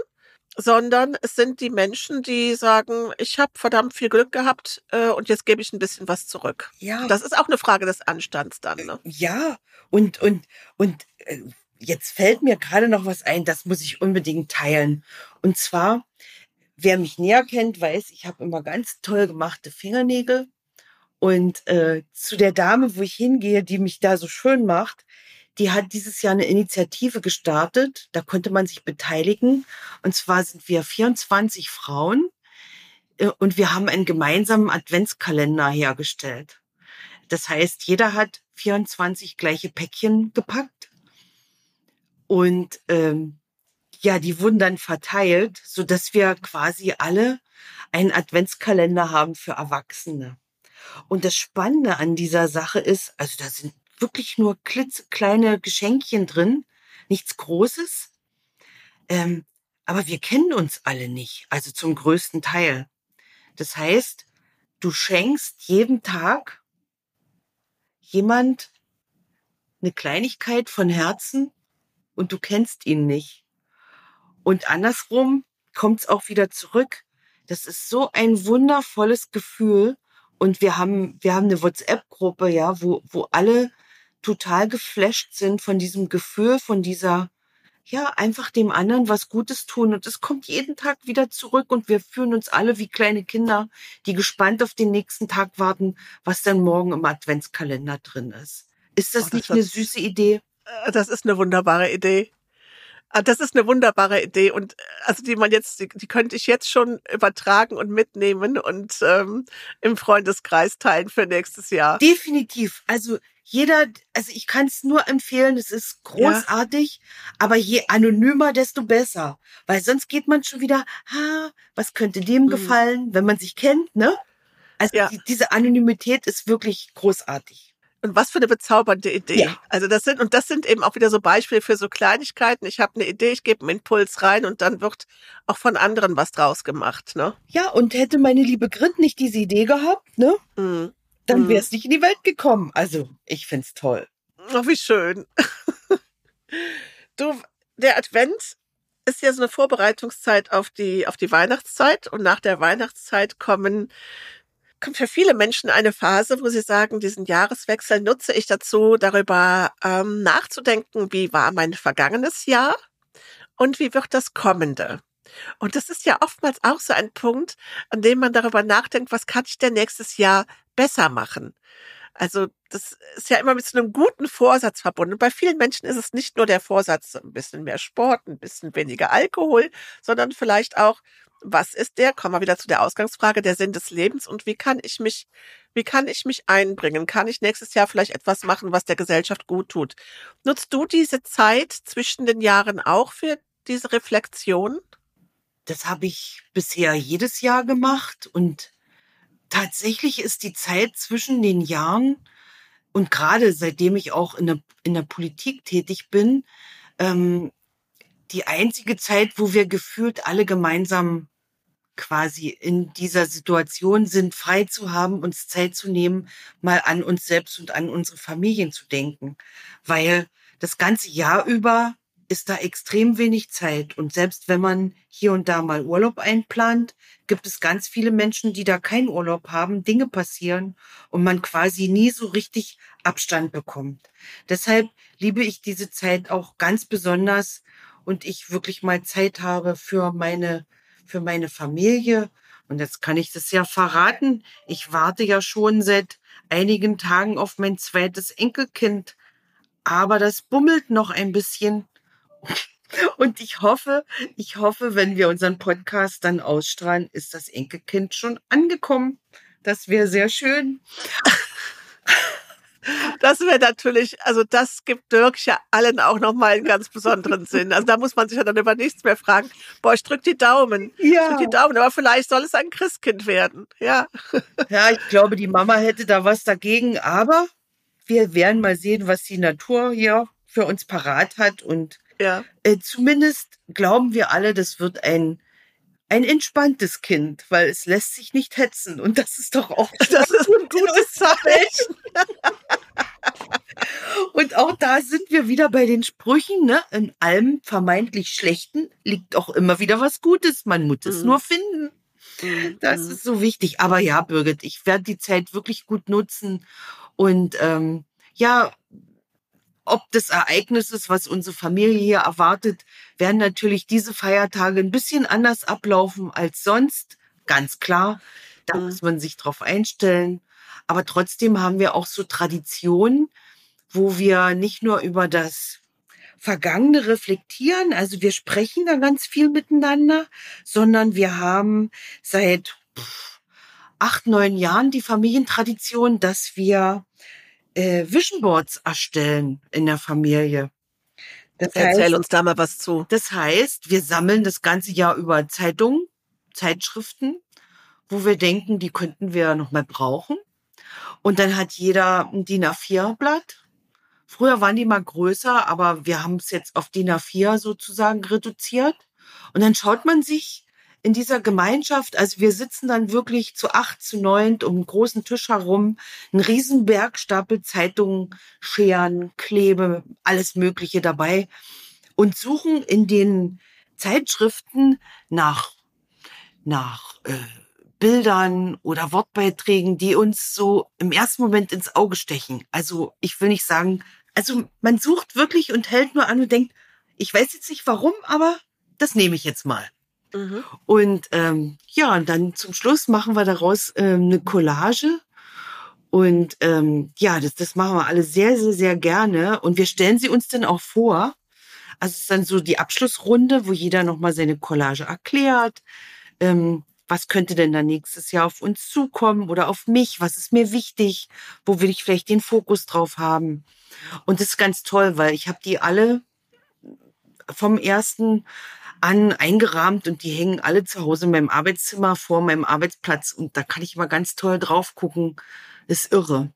sondern es sind die Menschen, die sagen, ich habe verdammt viel Glück gehabt äh, und jetzt gebe ich ein bisschen was zurück. Ja. Das ist auch eine Frage des Anstands dann. Ne? Ja, und, und, und äh, jetzt fällt mir gerade noch was ein, das muss ich unbedingt teilen. Und zwar, wer mich näher kennt, weiß, ich habe immer ganz toll gemachte Fingernägel. Und äh, zu der Dame, wo ich hingehe, die mich da so schön macht, die hat dieses Jahr eine Initiative gestartet. Da konnte man sich beteiligen. Und zwar sind wir 24 Frauen äh, und wir haben einen gemeinsamen Adventskalender hergestellt. Das heißt, jeder hat 24 gleiche Päckchen gepackt. Und ähm, ja, die wurden dann verteilt, so dass wir quasi alle einen Adventskalender haben für Erwachsene. Und das Spannende an dieser Sache ist, also da sind wirklich nur klitzekleine Geschenkchen drin, nichts Großes. Ähm, aber wir kennen uns alle nicht, also zum größten Teil. Das heißt, du schenkst jeden Tag jemand eine Kleinigkeit von Herzen und du kennst ihn nicht. Und andersrum kommt's auch wieder zurück. Das ist so ein wundervolles Gefühl. Und wir haben, wir haben eine WhatsApp-Gruppe, ja, wo, wo alle total geflasht sind von diesem Gefühl, von dieser, ja, einfach dem anderen was Gutes tun. Und es kommt jeden Tag wieder zurück und wir fühlen uns alle wie kleine Kinder, die gespannt auf den nächsten Tag warten, was dann morgen im Adventskalender drin ist. Ist das, oh, das nicht eine süße Idee? Äh, das ist eine wunderbare Idee. Ah, das ist eine wunderbare Idee und äh, also die man jetzt, die, die könnte ich jetzt schon übertragen und mitnehmen und ähm, im Freundeskreis teilen für nächstes Jahr. Definitiv. Also jeder, also ich kann es nur empfehlen, es ist großartig, ja. aber je anonymer, desto besser. Weil sonst geht man schon wieder, ha, was könnte dem mhm. gefallen, wenn man sich kennt, ne? Also ja. die, diese Anonymität ist wirklich großartig. Und was für eine bezaubernde Idee. Ja. Also das sind, und das sind eben auch wieder so Beispiele für so Kleinigkeiten. Ich habe eine Idee, ich gebe einen Impuls rein und dann wird auch von anderen was draus gemacht, ne? Ja, und hätte meine liebe Grit nicht diese Idee gehabt, ne? Mhm. Dann wäre es nicht in die Welt gekommen. Also, ich find's toll. Oh, wie schön. du, der Advent ist ja so eine Vorbereitungszeit auf die, auf die Weihnachtszeit und nach der Weihnachtszeit kommen für viele Menschen eine Phase, wo sie sagen, diesen Jahreswechsel nutze ich dazu, darüber ähm, nachzudenken, wie war mein vergangenes Jahr und wie wird das kommende. Und das ist ja oftmals auch so ein Punkt, an dem man darüber nachdenkt, was kann ich denn nächstes Jahr besser machen? Also das ist ja immer mit so einem guten Vorsatz verbunden. Bei vielen Menschen ist es nicht nur der Vorsatz, ein bisschen mehr Sport, ein bisschen weniger Alkohol, sondern vielleicht auch was ist der, kommen wir wieder zu der Ausgangsfrage, der Sinn des Lebens und wie kann ich mich, wie kann ich mich einbringen? Kann ich nächstes Jahr vielleicht etwas machen, was der Gesellschaft gut tut? Nutzt du diese Zeit zwischen den Jahren auch für diese Reflexion? Das habe ich bisher jedes Jahr gemacht und tatsächlich ist die Zeit zwischen den Jahren und gerade seitdem ich auch in der, in der Politik tätig bin, ähm, die einzige Zeit, wo wir gefühlt alle gemeinsam quasi in dieser Situation sind, frei zu haben, uns Zeit zu nehmen, mal an uns selbst und an unsere Familien zu denken. Weil das ganze Jahr über ist da extrem wenig Zeit. Und selbst wenn man hier und da mal Urlaub einplant, gibt es ganz viele Menschen, die da keinen Urlaub haben, Dinge passieren und man quasi nie so richtig Abstand bekommt. Deshalb liebe ich diese Zeit auch ganz besonders und ich wirklich mal Zeit habe für meine für meine Familie. Und jetzt kann ich das ja verraten. Ich warte ja schon seit einigen Tagen auf mein zweites Enkelkind. Aber das bummelt noch ein bisschen. Und ich hoffe, ich hoffe, wenn wir unseren Podcast dann ausstrahlen, ist das Enkelkind schon angekommen. Das wäre sehr schön. Das wäre natürlich, also das gibt Dirk ja allen auch nochmal einen ganz besonderen Sinn. Also da muss man sich ja dann über nichts mehr fragen. Boah, ich drück die Daumen. Ja. Ich drück die Daumen, aber vielleicht soll es ein Christkind werden. Ja. Ja, ich glaube, die Mama hätte da was dagegen, aber wir werden mal sehen, was die Natur hier für uns parat hat und ja. äh, zumindest glauben wir alle, das wird ein ein entspanntes Kind, weil es lässt sich nicht hetzen. Und das ist doch auch das ist ein gutes Zeichen. Und auch da sind wir wieder bei den Sprüchen, ne? In allem vermeintlich Schlechten liegt auch immer wieder was Gutes. Man muss es mhm. nur finden. Mhm. Das ist so wichtig. Aber ja, Birgit, ich werde die Zeit wirklich gut nutzen. Und ähm, ja, ob des Ereignisses, was unsere Familie hier erwartet, werden natürlich diese Feiertage ein bisschen anders ablaufen als sonst. Ganz klar. Da muss man sich drauf einstellen. Aber trotzdem haben wir auch so Traditionen, wo wir nicht nur über das Vergangene reflektieren, also wir sprechen da ganz viel miteinander, sondern wir haben seit acht, neun Jahren die Familientradition, dass wir äh, Vision Boards erstellen in der Familie. Das Erzähl heißt, uns da mal was zu. Das heißt, wir sammeln das ganze Jahr über Zeitungen, Zeitschriften, wo wir denken, die könnten wir noch mal brauchen. Und dann hat jeder ein DIN A4-Blatt. Früher waren die mal größer, aber wir haben es jetzt auf DIN A4 sozusagen reduziert. Und dann schaut man sich in dieser Gemeinschaft, also wir sitzen dann wirklich zu acht, zu neunt um einen großen Tisch herum, ein riesen Bergstapel Zeitungen, Scheren, Klebe, alles Mögliche dabei und suchen in den Zeitschriften nach, nach äh, Bildern oder Wortbeiträgen, die uns so im ersten Moment ins Auge stechen. Also ich will nicht sagen, also man sucht wirklich und hält nur an und denkt, ich weiß jetzt nicht warum, aber das nehme ich jetzt mal. Mhm. Und ähm, ja, und dann zum Schluss machen wir daraus ähm, eine Collage. Und ähm, ja, das, das machen wir alle sehr, sehr, sehr gerne. Und wir stellen sie uns dann auch vor. Also es ist dann so die Abschlussrunde, wo jeder nochmal seine Collage erklärt. Ähm, was könnte denn dann nächstes Jahr auf uns zukommen oder auf mich? Was ist mir wichtig? Wo will ich vielleicht den Fokus drauf haben? Und das ist ganz toll, weil ich habe die alle vom ersten an, eingerahmt und die hängen alle zu Hause in meinem Arbeitszimmer vor meinem Arbeitsplatz und da kann ich immer ganz toll drauf gucken. ist irre.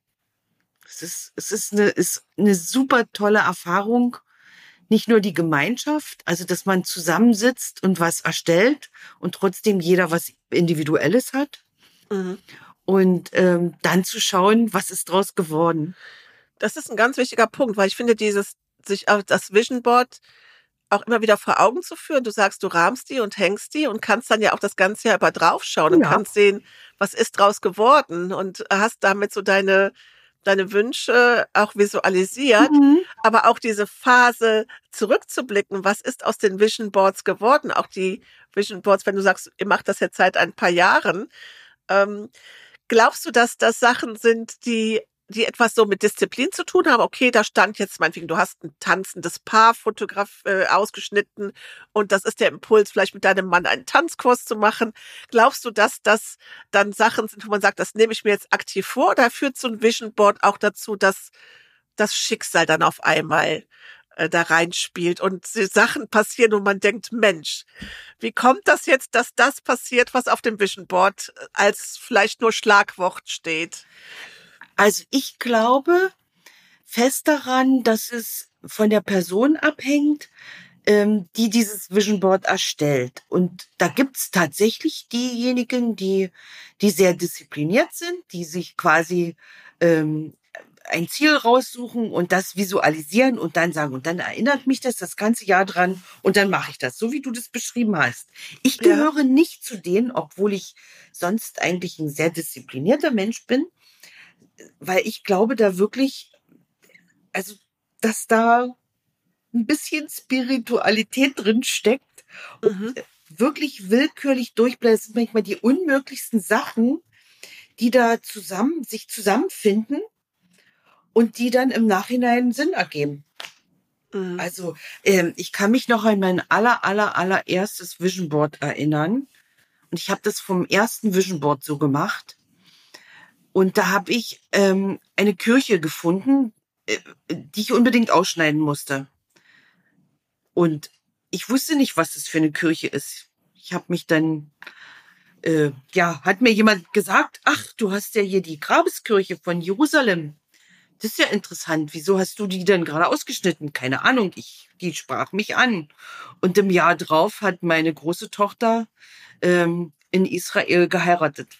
Es ist, es ist eine, ist eine super tolle Erfahrung. Nicht nur die Gemeinschaft, also dass man zusammensitzt und was erstellt und trotzdem jeder was Individuelles hat. Mhm. Und ähm, dann zu schauen, was ist draus geworden. Das ist ein ganz wichtiger Punkt, weil ich finde, dieses sich auf das Vision Board auch immer wieder vor Augen zu führen. Du sagst, du rahmst die und hängst die und kannst dann ja auch das ganze Jahr über draufschauen und ja. kannst sehen, was ist draus geworden und hast damit so deine deine Wünsche auch visualisiert, mhm. aber auch diese Phase zurückzublicken, was ist aus den Vision Boards geworden, auch die Vision Boards, wenn du sagst, ihr macht das jetzt seit ein paar Jahren, ähm, glaubst du, dass das Sachen sind, die die etwas so mit Disziplin zu tun haben. Okay, da stand jetzt meinetwegen, du hast ein tanzendes Paar fotograf äh, ausgeschnitten und das ist der Impuls, vielleicht mit deinem Mann einen Tanzkurs zu machen. Glaubst du, dass das dann Sachen sind, wo man sagt, das nehme ich mir jetzt aktiv vor oder führt so ein Vision Board auch dazu, dass das Schicksal dann auf einmal äh, da reinspielt und Sachen passieren und man denkt, Mensch, wie kommt das jetzt, dass das passiert, was auf dem Vision Board äh, als vielleicht nur Schlagwort steht? Also ich glaube fest daran, dass es von der Person abhängt, ähm, die dieses Vision Board erstellt. Und da gibt's tatsächlich diejenigen, die, die sehr diszipliniert sind, die sich quasi ähm, ein Ziel raussuchen und das visualisieren und dann sagen, und dann erinnert mich das das ganze Jahr dran und dann mache ich das, so wie du das beschrieben hast. Ich gehöre ja. nicht zu denen, obwohl ich sonst eigentlich ein sehr disziplinierter Mensch bin weil ich glaube da wirklich, also, dass da ein bisschen Spiritualität drin steckt und mhm. wirklich willkürlich durchbleibt. Das sind manchmal die unmöglichsten Sachen, die da zusammen, sich zusammenfinden und die dann im Nachhinein Sinn ergeben. Mhm. Also, ähm, ich kann mich noch an mein aller, aller, allererstes Vision Board erinnern. Und ich habe das vom ersten Vision Board so gemacht. Und da habe ich ähm, eine Kirche gefunden, äh, die ich unbedingt ausschneiden musste. Und ich wusste nicht, was das für eine Kirche ist. Ich habe mich dann, äh, ja, hat mir jemand gesagt, ach, du hast ja hier die Grabeskirche von Jerusalem. Das ist ja interessant. Wieso hast du die denn gerade ausgeschnitten? Keine Ahnung. Ich, die sprach mich an. Und im Jahr drauf hat meine große Tochter ähm, in Israel geheiratet.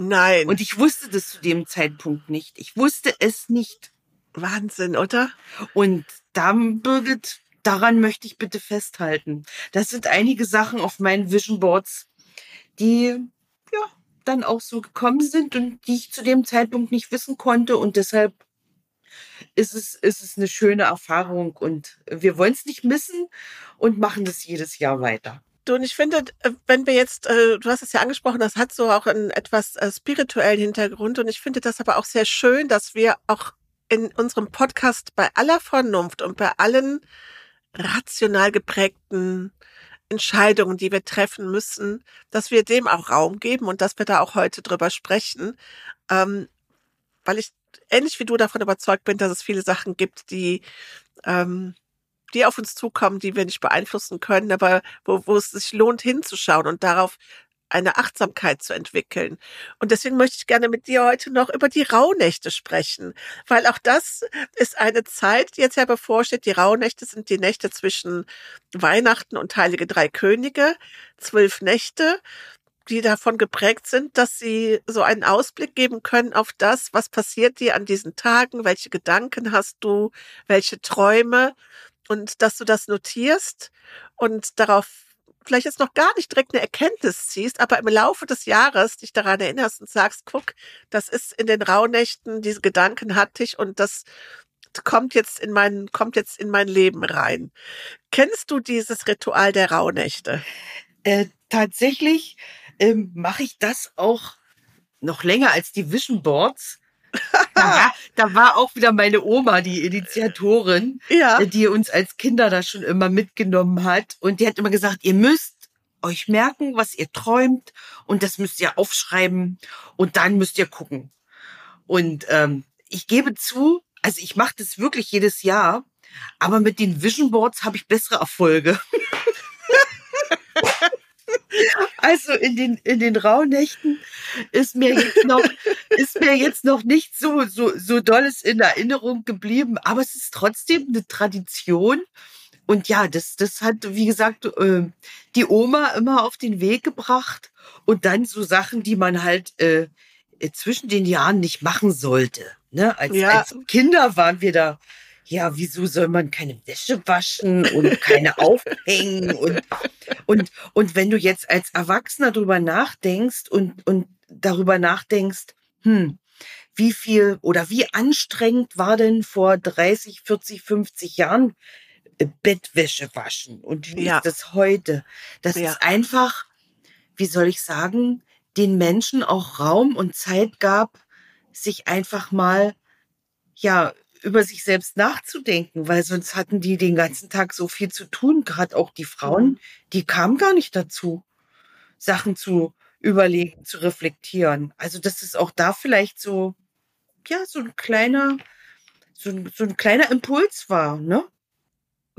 Nein. Und ich wusste das zu dem Zeitpunkt nicht. Ich wusste es nicht. Wahnsinn, oder? Und dann, Birgit, daran möchte ich bitte festhalten. Das sind einige Sachen auf meinen Vision Boards, die ja dann auch so gekommen sind und die ich zu dem Zeitpunkt nicht wissen konnte und deshalb ist es, ist es eine schöne Erfahrung und wir wollen es nicht missen und machen das jedes Jahr weiter. Du, und ich finde, äh, wenn wir jetzt, äh, du hast es ja angesprochen, das hat so auch einen etwas äh, spirituellen Hintergrund. Und ich finde das aber auch sehr schön, dass wir auch in unserem Podcast bei aller Vernunft und bei allen rational geprägten Entscheidungen, die wir treffen müssen, dass wir dem auch Raum geben und dass wir da auch heute drüber sprechen. Ähm, weil ich ähnlich wie du davon überzeugt bin, dass es viele Sachen gibt, die ähm, die auf uns zukommen, die wir nicht beeinflussen können, aber wo, wo es sich lohnt hinzuschauen und darauf eine Achtsamkeit zu entwickeln. Und deswegen möchte ich gerne mit dir heute noch über die Rauhnächte sprechen, weil auch das ist eine Zeit, die jetzt ja bevorsteht. Die Rauhnächte sind die Nächte zwischen Weihnachten und Heilige Drei Könige, zwölf Nächte die davon geprägt sind, dass sie so einen Ausblick geben können auf das, was passiert dir an diesen Tagen, welche Gedanken hast du, welche Träume und dass du das notierst und darauf vielleicht jetzt noch gar nicht direkt eine Erkenntnis ziehst, aber im Laufe des Jahres dich daran erinnerst und sagst, guck, das ist in den Rauhnächten, diese Gedanken hatte ich und das kommt jetzt in mein, kommt jetzt in mein Leben rein. Kennst du dieses Ritual der Rauhnächte? Äh, tatsächlich ähm, mache ich das auch noch länger als die Vision Boards. da, war, da war auch wieder meine Oma, die Initiatorin, ja. Die uns als Kinder da schon immer mitgenommen hat. Und die hat immer gesagt, ihr müsst euch merken, was ihr träumt und das müsst ihr aufschreiben und dann müsst ihr gucken. Und ähm, ich gebe zu, also ich mache das wirklich jedes Jahr, aber mit den Vision Boards habe ich bessere Erfolge. Also in den, in den Rauhnächten ist mir jetzt noch, ist mir jetzt noch nicht so, so, so dolles in Erinnerung geblieben, aber es ist trotzdem eine Tradition. Und ja, das, das hat, wie gesagt, äh, die Oma immer auf den Weg gebracht. Und dann so Sachen, die man halt äh, zwischen den Jahren nicht machen sollte. Ne? Als, ja. als Kinder waren wir da ja, wieso soll man keine Wäsche waschen und keine aufhängen und, und, und wenn du jetzt als Erwachsener drüber nachdenkst und, und darüber nachdenkst, hm, wie viel oder wie anstrengend war denn vor 30, 40, 50 Jahren äh, Bettwäsche waschen und wie ja. ist das heute? Das ja. ist einfach, wie soll ich sagen, den Menschen auch Raum und Zeit gab, sich einfach mal ja über sich selbst nachzudenken, weil sonst hatten die den ganzen Tag so viel zu tun. Gerade auch die Frauen, mhm. die kamen gar nicht dazu, Sachen zu überlegen, zu reflektieren. Also das ist auch da vielleicht so, ja, so ein kleiner, so ein, so ein kleiner Impuls war, ne?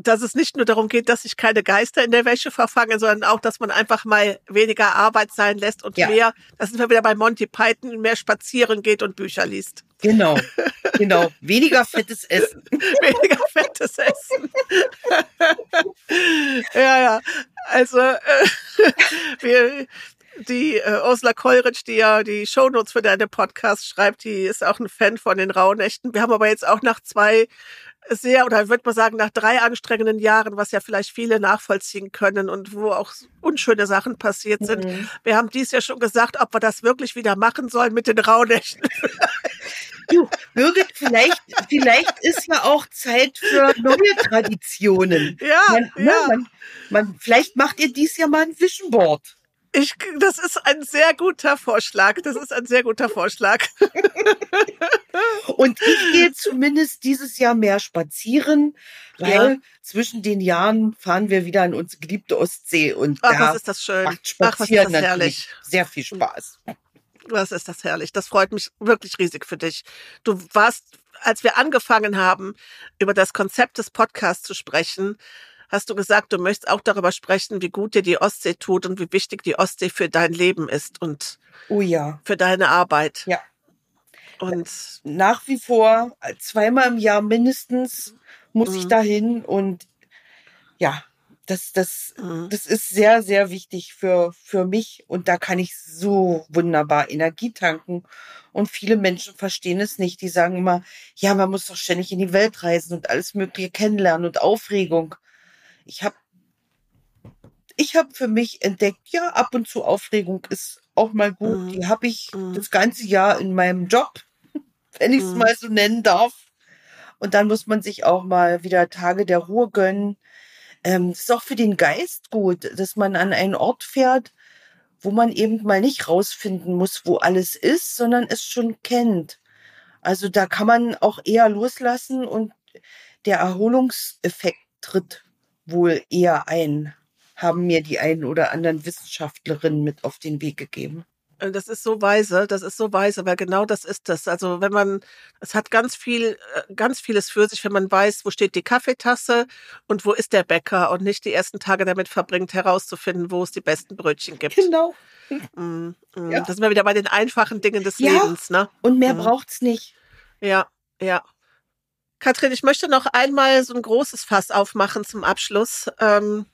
Dass es nicht nur darum geht, dass sich keine Geister in der Wäsche verfangen, sondern auch, dass man einfach mal weniger Arbeit sein lässt und ja. mehr, das sind wir wieder bei Monty Python, mehr spazieren geht und Bücher liest. Genau, genau. Weniger fettes Essen. Weniger fettes Essen. ja, ja. Also äh, wir, die äh, Ursula Kollrich, die ja die Shownotes für deine Podcast schreibt, die ist auch ein Fan von den Rauhnächten. Wir haben aber jetzt auch nach zwei sehr, oder würde man sagen, nach drei anstrengenden Jahren, was ja vielleicht viele nachvollziehen können und wo auch unschöne Sachen passiert sind. Mhm. Wir haben dies ja schon gesagt, ob wir das wirklich wieder machen sollen mit den Rauhnächten. Du, Birgit, vielleicht, vielleicht ist ja auch Zeit für neue Traditionen. Ja, man, ne, ja. Man, man, vielleicht macht ihr dies ja mal ein Vision Board. Ich, das ist ein sehr guter Vorschlag. Das ist ein sehr guter Vorschlag. Und ich gehe zumindest dieses Jahr mehr spazieren, weil ja. zwischen den Jahren fahren wir wieder an unsere geliebte Ostsee und Ach, da was ist das schön. macht Spazieren Ach, das herrlich. sehr viel Spaß. Was ist das herrlich. Das freut mich wirklich riesig für dich. Du warst, als wir angefangen haben, über das Konzept des Podcasts zu sprechen, hast du gesagt, du möchtest auch darüber sprechen, wie gut dir die Ostsee tut und wie wichtig die Ostsee für dein Leben ist und oh ja. für deine Arbeit. Ja. Und nach wie vor zweimal im Jahr mindestens muss mhm. ich dahin und ja, das, das, mhm. das ist sehr, sehr wichtig für, für mich und da kann ich so wunderbar Energie tanken. Und viele Menschen verstehen es nicht. Die sagen immer, ja, man muss doch ständig in die Welt reisen und alles Mögliche kennenlernen und Aufregung ich habe ich habe für mich entdeckt, ja, ab und zu Aufregung ist auch mal gut. Mhm. Die habe ich mhm. das ganze Jahr in meinem Job, wenn ich es mhm. mal so nennen darf. Und dann muss man sich auch mal wieder Tage der Ruhe gönnen. Ähm, ist auch für den Geist gut, dass man an einen Ort fährt, wo man eben mal nicht rausfinden muss, wo alles ist, sondern es schon kennt. Also da kann man auch eher loslassen und der Erholungseffekt tritt wohl eher ein, haben mir die einen oder anderen Wissenschaftlerinnen mit auf den Weg gegeben. Äh, das ist so weise, das ist so weise, weil genau das ist es. Also wenn man, es hat ganz viel, äh, ganz vieles für sich, wenn man weiß, wo steht die Kaffeetasse und wo ist der Bäcker und nicht die ersten Tage damit verbringt, herauszufinden, wo es die besten Brötchen gibt. Genau. Mm, mm. Ja. Da sind wir wieder bei den einfachen Dingen des ja. Lebens, ne? Und mehr mm. braucht's nicht. Ja, ja. Katrin, ich möchte noch einmal so ein großes Fass aufmachen zum Abschluss. Ähm,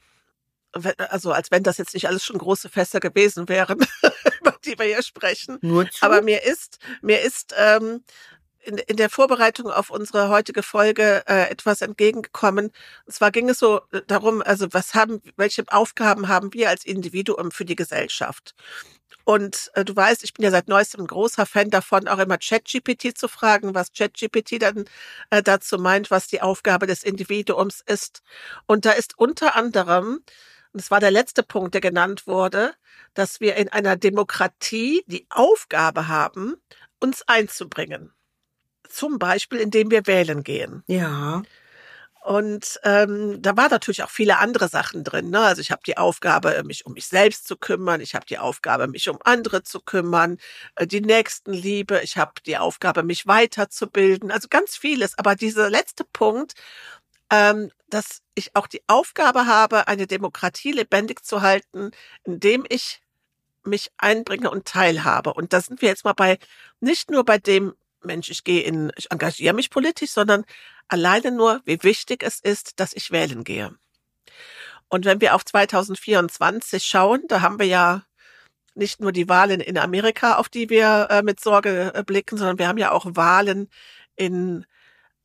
also als wenn das jetzt nicht alles schon große Fässer gewesen wären, über die wir hier sprechen. Nur zu? Aber mir ist, mir ist ähm, in, in der Vorbereitung auf unsere heutige Folge äh, etwas entgegengekommen. Und zwar ging es so äh, darum, also was haben, welche Aufgaben haben wir als Individuum für die Gesellschaft? Und äh, du weißt, ich bin ja seit neuestem großer Fan davon, auch immer ChatGPT zu fragen, was ChatGPT dann äh, dazu meint, was die Aufgabe des Individuums ist. Und da ist unter anderem und es war der letzte Punkt, der genannt wurde, dass wir in einer Demokratie die Aufgabe haben, uns einzubringen. Zum Beispiel, indem wir wählen gehen. Ja. Und ähm, da war natürlich auch viele andere Sachen drin. Ne? Also ich habe die Aufgabe, mich um mich selbst zu kümmern. Ich habe die Aufgabe, mich um andere zu kümmern. Äh, die Nächstenliebe. Ich habe die Aufgabe, mich weiterzubilden. Also ganz vieles. Aber dieser letzte Punkt, ähm, dass ich auch die Aufgabe habe, eine Demokratie lebendig zu halten, indem ich mich einbringe und teilhabe. Und da sind wir jetzt mal bei, nicht nur bei dem, Mensch, ich gehe in, ich engagiere mich politisch, sondern alleine nur, wie wichtig es ist, dass ich wählen gehe. Und wenn wir auf 2024 schauen, da haben wir ja nicht nur die Wahlen in Amerika, auf die wir äh, mit Sorge äh, blicken, sondern wir haben ja auch Wahlen in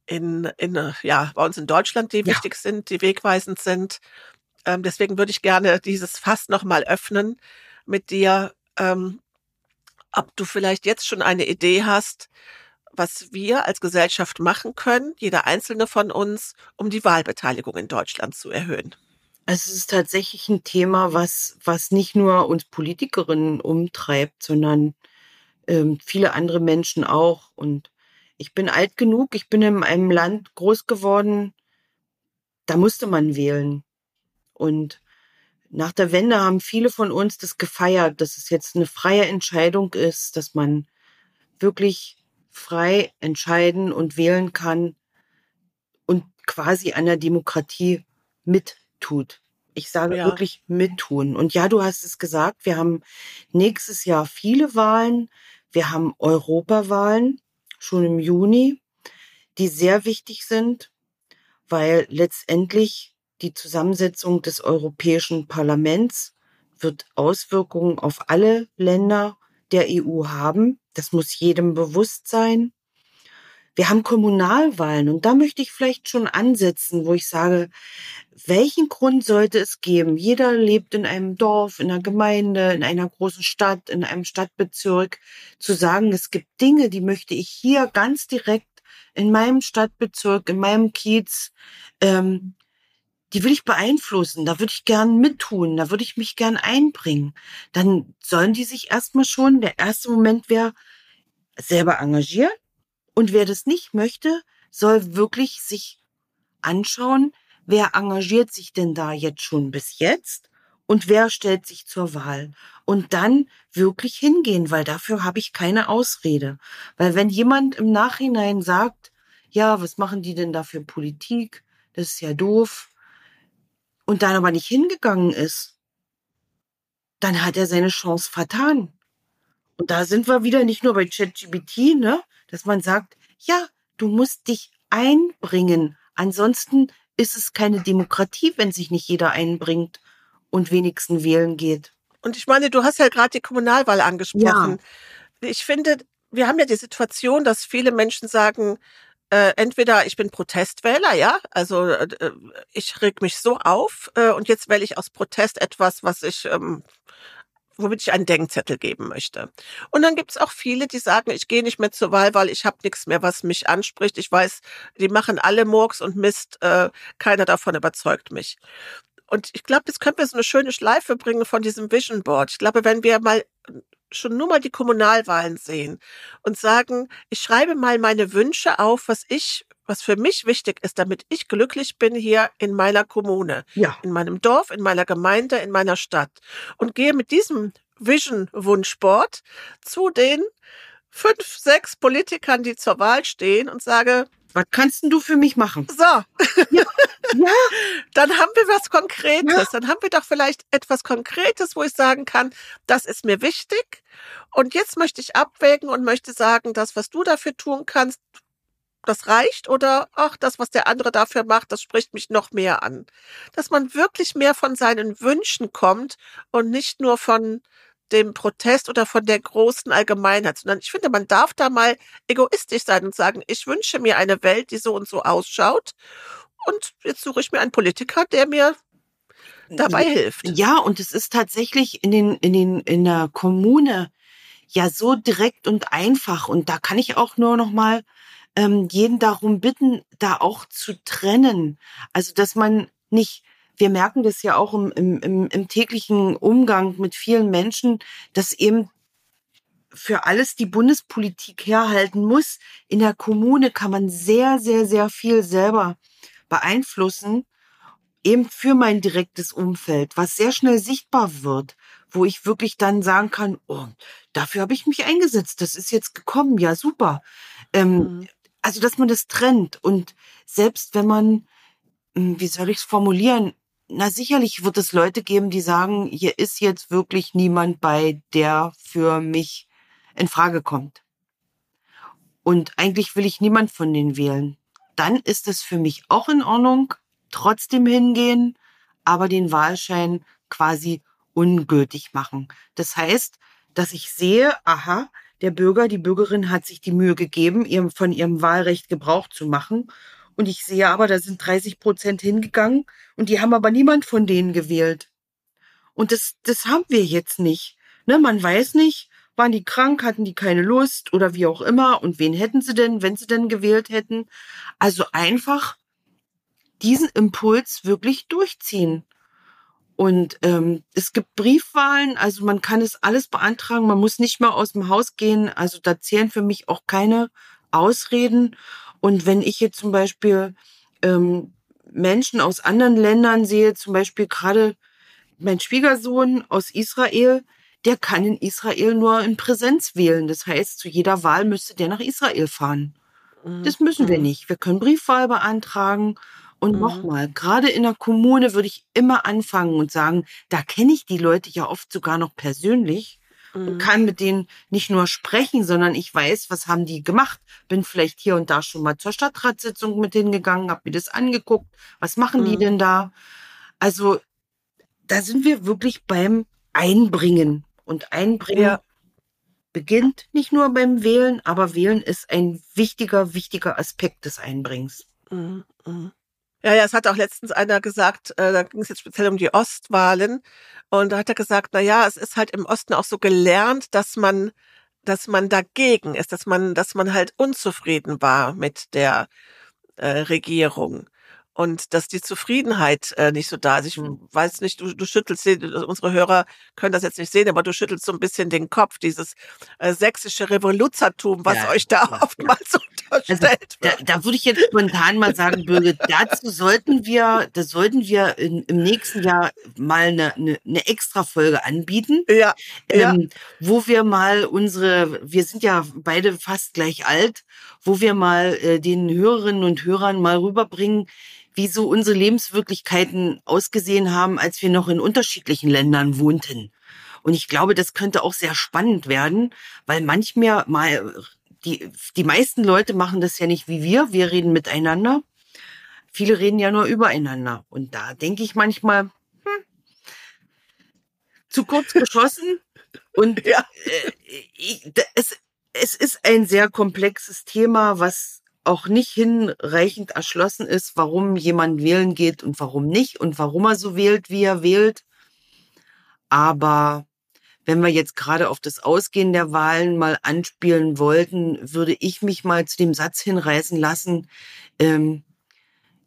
in, in, äh, ja, bei uns in Deutschland, die ja. wichtig sind, die wegweisend sind. Ähm, deswegen würde ich gerne dieses Fass nochmal öffnen mit dir, ähm, ob du vielleicht jetzt schon eine Idee hast, was wir als Gesellschaft machen können, jeder einzelne von uns, um die Wahlbeteiligung in Deutschland zu erhöhen. Es ist tatsächlich ein Thema, was, was nicht nur uns Politikerinnen umtreibt, sondern ähm, viele andere Menschen auch. Und ich bin alt genug, ich bin in einem Land groß geworden, da musste man wählen. Und nach der Wende haben viele von uns das gefeiert, dass es jetzt eine freie Entscheidung ist, dass man wirklich frei entscheiden und wählen kann und quasi an der Demokratie mittut. Ich sage ja. wirklich mittun. Und ja, du hast es gesagt, wir haben nächstes Jahr viele Wahlen. Wir haben Europawahlen schon im Juni, die sehr wichtig sind, weil letztendlich die Zusammensetzung des Europäischen Parlaments wird Auswirkungen auf alle Länder der EU haben. Das muss jedem bewusst sein. Wir haben Kommunalwahlen und da möchte ich vielleicht schon ansetzen, wo ich sage, welchen Grund sollte es geben? Jeder lebt in einem Dorf, in einer Gemeinde, in einer großen Stadt, in einem Stadtbezirk, zu sagen, es gibt Dinge, die möchte ich hier ganz direkt in meinem Stadtbezirk, in meinem Kiez, ähm, die will ich beeinflussen, da würde ich gern mittun, da würde ich mich gern einbringen. Dann sollen die sich erstmal schon, der erste Moment wäre, selber engagieren, und wer das nicht möchte, soll wirklich sich anschauen, wer engagiert sich denn da jetzt schon bis jetzt und wer stellt sich zur Wahl. Und dann wirklich hingehen, weil dafür habe ich keine Ausrede. Weil wenn jemand im Nachhinein sagt, ja, was machen die denn da für Politik? Das ist ja doof. Und dann aber nicht hingegangen ist, dann hat er seine Chance vertan. Und da sind wir wieder nicht nur bei ChatGPT, ne? dass man sagt, ja, du musst dich einbringen. Ansonsten ist es keine Demokratie, wenn sich nicht jeder einbringt und wenigstens wählen geht. Und ich meine, du hast ja gerade die Kommunalwahl angesprochen. Ja. Ich finde, wir haben ja die Situation, dass viele Menschen sagen, äh, entweder ich bin Protestwähler, ja, also äh, ich reg mich so auf äh, und jetzt wähle ich aus Protest etwas, was ich ähm, womit ich einen Denkzettel geben möchte. Und dann gibt es auch viele, die sagen, ich gehe nicht mehr zur Wahl, weil ich habe nichts mehr, was mich anspricht. Ich weiß, die machen alle Murks und Mist, äh, keiner davon überzeugt mich. Und ich glaube, jetzt können wir so eine schöne Schleife bringen von diesem Vision Board. Ich glaube, wenn wir mal schon nur mal die Kommunalwahlen sehen und sagen, ich schreibe mal meine Wünsche auf, was ich was für mich wichtig ist, damit ich glücklich bin hier in meiner Kommune, ja. in meinem Dorf, in meiner Gemeinde, in meiner Stadt und gehe mit diesem Vision Wunschboard zu den fünf, sechs Politikern, die zur Wahl stehen und sage, was kannst denn du für mich machen? So. Ja. ja. Dann haben wir was Konkretes. Ja. Dann haben wir doch vielleicht etwas Konkretes, wo ich sagen kann, das ist mir wichtig. Und jetzt möchte ich abwägen und möchte sagen, das, was du dafür tun kannst, das reicht oder ach, das, was der andere dafür macht, das spricht mich noch mehr an. Dass man wirklich mehr von seinen Wünschen kommt und nicht nur von dem Protest oder von der großen Allgemeinheit, sondern ich finde, man darf da mal egoistisch sein und sagen, ich wünsche mir eine Welt, die so und so ausschaut. Und jetzt suche ich mir einen Politiker, der mir dabei hilft. Ja, und es ist tatsächlich in den, in den, in der Kommune ja so direkt und einfach. Und da kann ich auch nur noch mal ähm, jeden darum bitten, da auch zu trennen. Also, dass man nicht wir merken das ja auch im, im, im täglichen Umgang mit vielen Menschen, dass eben für alles die Bundespolitik herhalten muss. In der Kommune kann man sehr, sehr, sehr viel selber beeinflussen, eben für mein direktes Umfeld, was sehr schnell sichtbar wird, wo ich wirklich dann sagen kann, oh, dafür habe ich mich eingesetzt, das ist jetzt gekommen, ja super. Ähm, mhm. Also, dass man das trennt und selbst wenn man, hm, wie soll ich es formulieren, na sicherlich wird es Leute geben, die sagen, hier ist jetzt wirklich niemand bei, der für mich in Frage kommt. Und eigentlich will ich niemand von denen wählen. Dann ist es für mich auch in Ordnung, trotzdem hingehen, aber den Wahlschein quasi ungültig machen. Das heißt, dass ich sehe, aha, der Bürger, die Bürgerin hat sich die Mühe gegeben, ihrem, von ihrem Wahlrecht Gebrauch zu machen und ich sehe aber, da sind 30 Prozent hingegangen und die haben aber niemand von denen gewählt. Und das, das haben wir jetzt nicht. Ne, man weiß nicht, waren die krank, hatten die keine Lust oder wie auch immer und wen hätten sie denn, wenn sie denn gewählt hätten. Also einfach diesen Impuls wirklich durchziehen. Und ähm, es gibt Briefwahlen, also man kann es alles beantragen, man muss nicht mehr aus dem Haus gehen. Also da zählen für mich auch keine Ausreden. Und wenn ich jetzt zum Beispiel ähm, Menschen aus anderen Ländern sehe, zum Beispiel gerade mein Schwiegersohn aus Israel, der kann in Israel nur in Präsenz wählen. Das heißt, zu jeder Wahl müsste der nach Israel fahren. Mhm. Das müssen wir mhm. nicht. Wir können Briefwahl beantragen. Und mhm. nochmal, gerade in der Kommune würde ich immer anfangen und sagen, da kenne ich die Leute ja oft sogar noch persönlich mhm. kann mit denen nicht nur sprechen, sondern ich weiß, was haben die gemacht. Bin vielleicht hier und da schon mal zur Stadtratssitzung mit denen gegangen, habe mir das angeguckt. Was machen mhm. die denn da? Also da sind wir wirklich beim Einbringen. Und Einbringen ja. beginnt nicht nur beim Wählen, aber Wählen ist ein wichtiger, wichtiger Aspekt des Einbringens. Mhm. Ja, ja, es hat auch letztens einer gesagt, äh, da ging es jetzt speziell um die Ostwahlen. Und da hat er gesagt, na ja, es ist halt im Osten auch so gelernt, dass man, dass man dagegen ist, dass man, dass man halt unzufrieden war mit der äh, Regierung und dass die Zufriedenheit äh, nicht so da ist. Ich hm. weiß nicht, du, du schüttelst, unsere Hörer können das jetzt nicht sehen, aber du schüttelst so ein bisschen den Kopf, dieses äh, sächsische Revoluzertum, was ja, euch da ja, oftmals ja. unterstellt also, da, da würde ich jetzt spontan mal sagen, Bürger, dazu sollten wir, da sollten wir in, im nächsten Jahr mal eine, eine, eine extra Folge anbieten, ja, ähm, ja. wo wir mal unsere, wir sind ja beide fast gleich alt, wo wir mal äh, den Hörerinnen und Hörern mal rüberbringen, wie so unsere Lebenswirklichkeiten ausgesehen haben, als wir noch in unterschiedlichen Ländern wohnten. Und ich glaube, das könnte auch sehr spannend werden, weil manchmal mal die, die meisten Leute machen das ja nicht wie wir. Wir reden miteinander. Viele reden ja nur übereinander. Und da denke ich manchmal, hm, zu kurz geschossen. Und ja. äh, ich, es, es ist ein sehr komplexes Thema, was auch nicht hinreichend erschlossen ist, warum jemand wählen geht und warum nicht und warum er so wählt, wie er wählt. Aber wenn wir jetzt gerade auf das Ausgehen der Wahlen mal anspielen wollten, würde ich mich mal zu dem Satz hinreißen lassen, ähm,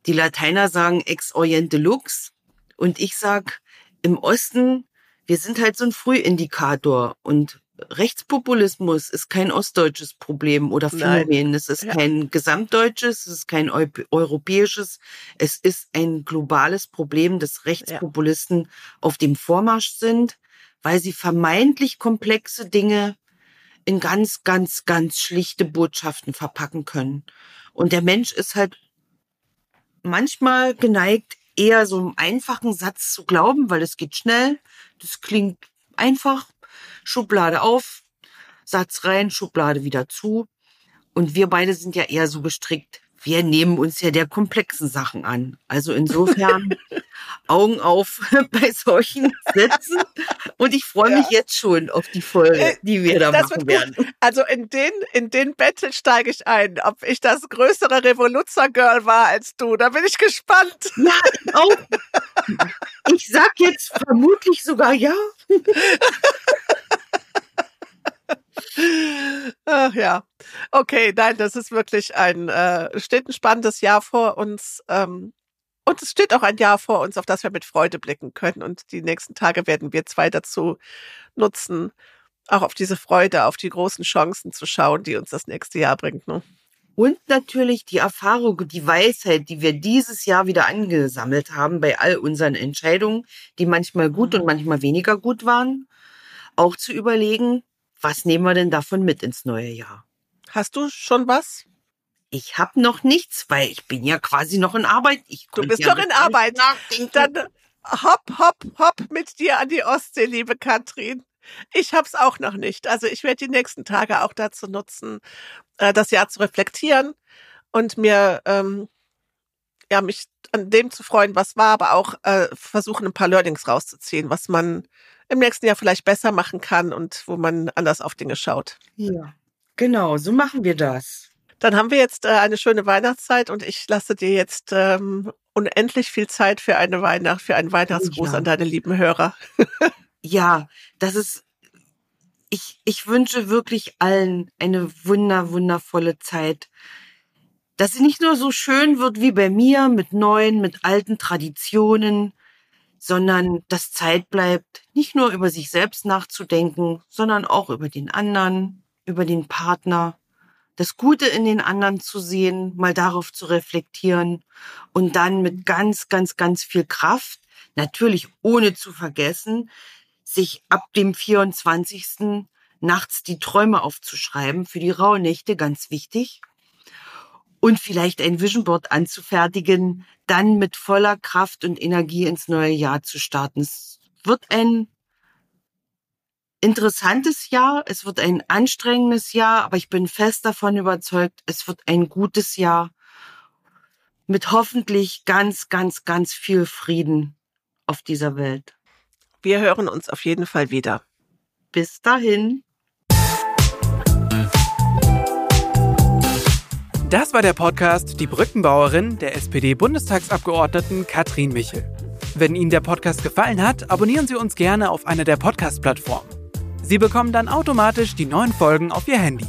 die Lateiner sagen ex oriente lux und ich sag im Osten, wir sind halt so ein Frühindikator und Rechtspopulismus ist kein ostdeutsches Problem oder Phänomen. Es ist ja. kein gesamtdeutsches, es ist kein europäisches. Es ist ein globales Problem, dass Rechtspopulisten ja. auf dem Vormarsch sind, weil sie vermeintlich komplexe Dinge in ganz, ganz, ganz schlichte Botschaften verpacken können. Und der Mensch ist halt manchmal geneigt, eher so einen einfachen Satz zu glauben, weil es geht schnell, das klingt einfach, Schublade auf, Satz rein, Schublade wieder zu. Und wir beide sind ja eher so gestrickt, wir nehmen uns ja der komplexen Sachen an. Also insofern Augen auf bei solchen Sätzen. Und ich freue mich ja. jetzt schon auf die Folge, äh, die wir da das machen werden. Also in den, in den Battle steige ich ein. Ob ich das größere Revoluzzer-Girl war als du, da bin ich gespannt. Ja, auch. Ich sag jetzt vermutlich sogar ja. Ach ja. Okay, nein, das ist wirklich ein, äh, steht ein spannendes Jahr vor uns. Ähm, und es steht auch ein Jahr vor uns, auf das wir mit Freude blicken können. Und die nächsten Tage werden wir zwei dazu nutzen, auch auf diese Freude, auf die großen Chancen zu schauen, die uns das nächste Jahr bringt. Ne? Und natürlich die Erfahrung, die Weisheit, die wir dieses Jahr wieder angesammelt haben bei all unseren Entscheidungen, die manchmal gut und manchmal weniger gut waren, auch zu überlegen, was nehmen wir denn davon mit ins neue Jahr? Hast du schon was? Ich habe noch nichts, weil ich bin ja quasi noch in Arbeit. Ich du bist ja noch in Arbeit. Dann hopp, hopp, hopp mit dir an die Ostsee, liebe Katrin. Ich hab's auch noch nicht. Also ich werde die nächsten Tage auch dazu nutzen, äh, das Jahr zu reflektieren und mir ähm, ja mich an dem zu freuen, was war, aber auch äh, versuchen, ein paar Learnings rauszuziehen, was man im nächsten Jahr vielleicht besser machen kann und wo man anders auf Dinge schaut. Ja, genau, so machen wir das. Dann haben wir jetzt äh, eine schöne Weihnachtszeit und ich lasse dir jetzt ähm, unendlich viel Zeit für eine Weihnacht, für einen Weihnachtsgruß ja. an deine lieben Hörer. ja, das ist ich, ich wünsche wirklich allen eine wunder, wundervolle Zeit. Dass sie nicht nur so schön wird wie bei mir mit neuen, mit alten Traditionen, sondern dass Zeit bleibt, nicht nur über sich selbst nachzudenken, sondern auch über den anderen, über den Partner, das Gute in den anderen zu sehen, mal darauf zu reflektieren und dann mit ganz, ganz, ganz viel Kraft, natürlich ohne zu vergessen, sich ab dem 24. nachts die Träume aufzuschreiben für die Rauhnächte, ganz wichtig, und vielleicht ein Vision Board anzufertigen, dann mit voller Kraft und Energie ins neue Jahr zu starten. Es wird ein interessantes Jahr, es wird ein anstrengendes Jahr, aber ich bin fest davon überzeugt, es wird ein gutes Jahr mit hoffentlich ganz, ganz, ganz viel Frieden auf dieser Welt. Wir hören uns auf jeden Fall wieder. Bis dahin. Das war der Podcast Die Brückenbauerin der SPD-Bundestagsabgeordneten Katrin Michel. Wenn Ihnen der Podcast gefallen hat, abonnieren Sie uns gerne auf einer der Podcast-Plattformen. Sie bekommen dann automatisch die neuen Folgen auf Ihr Handy.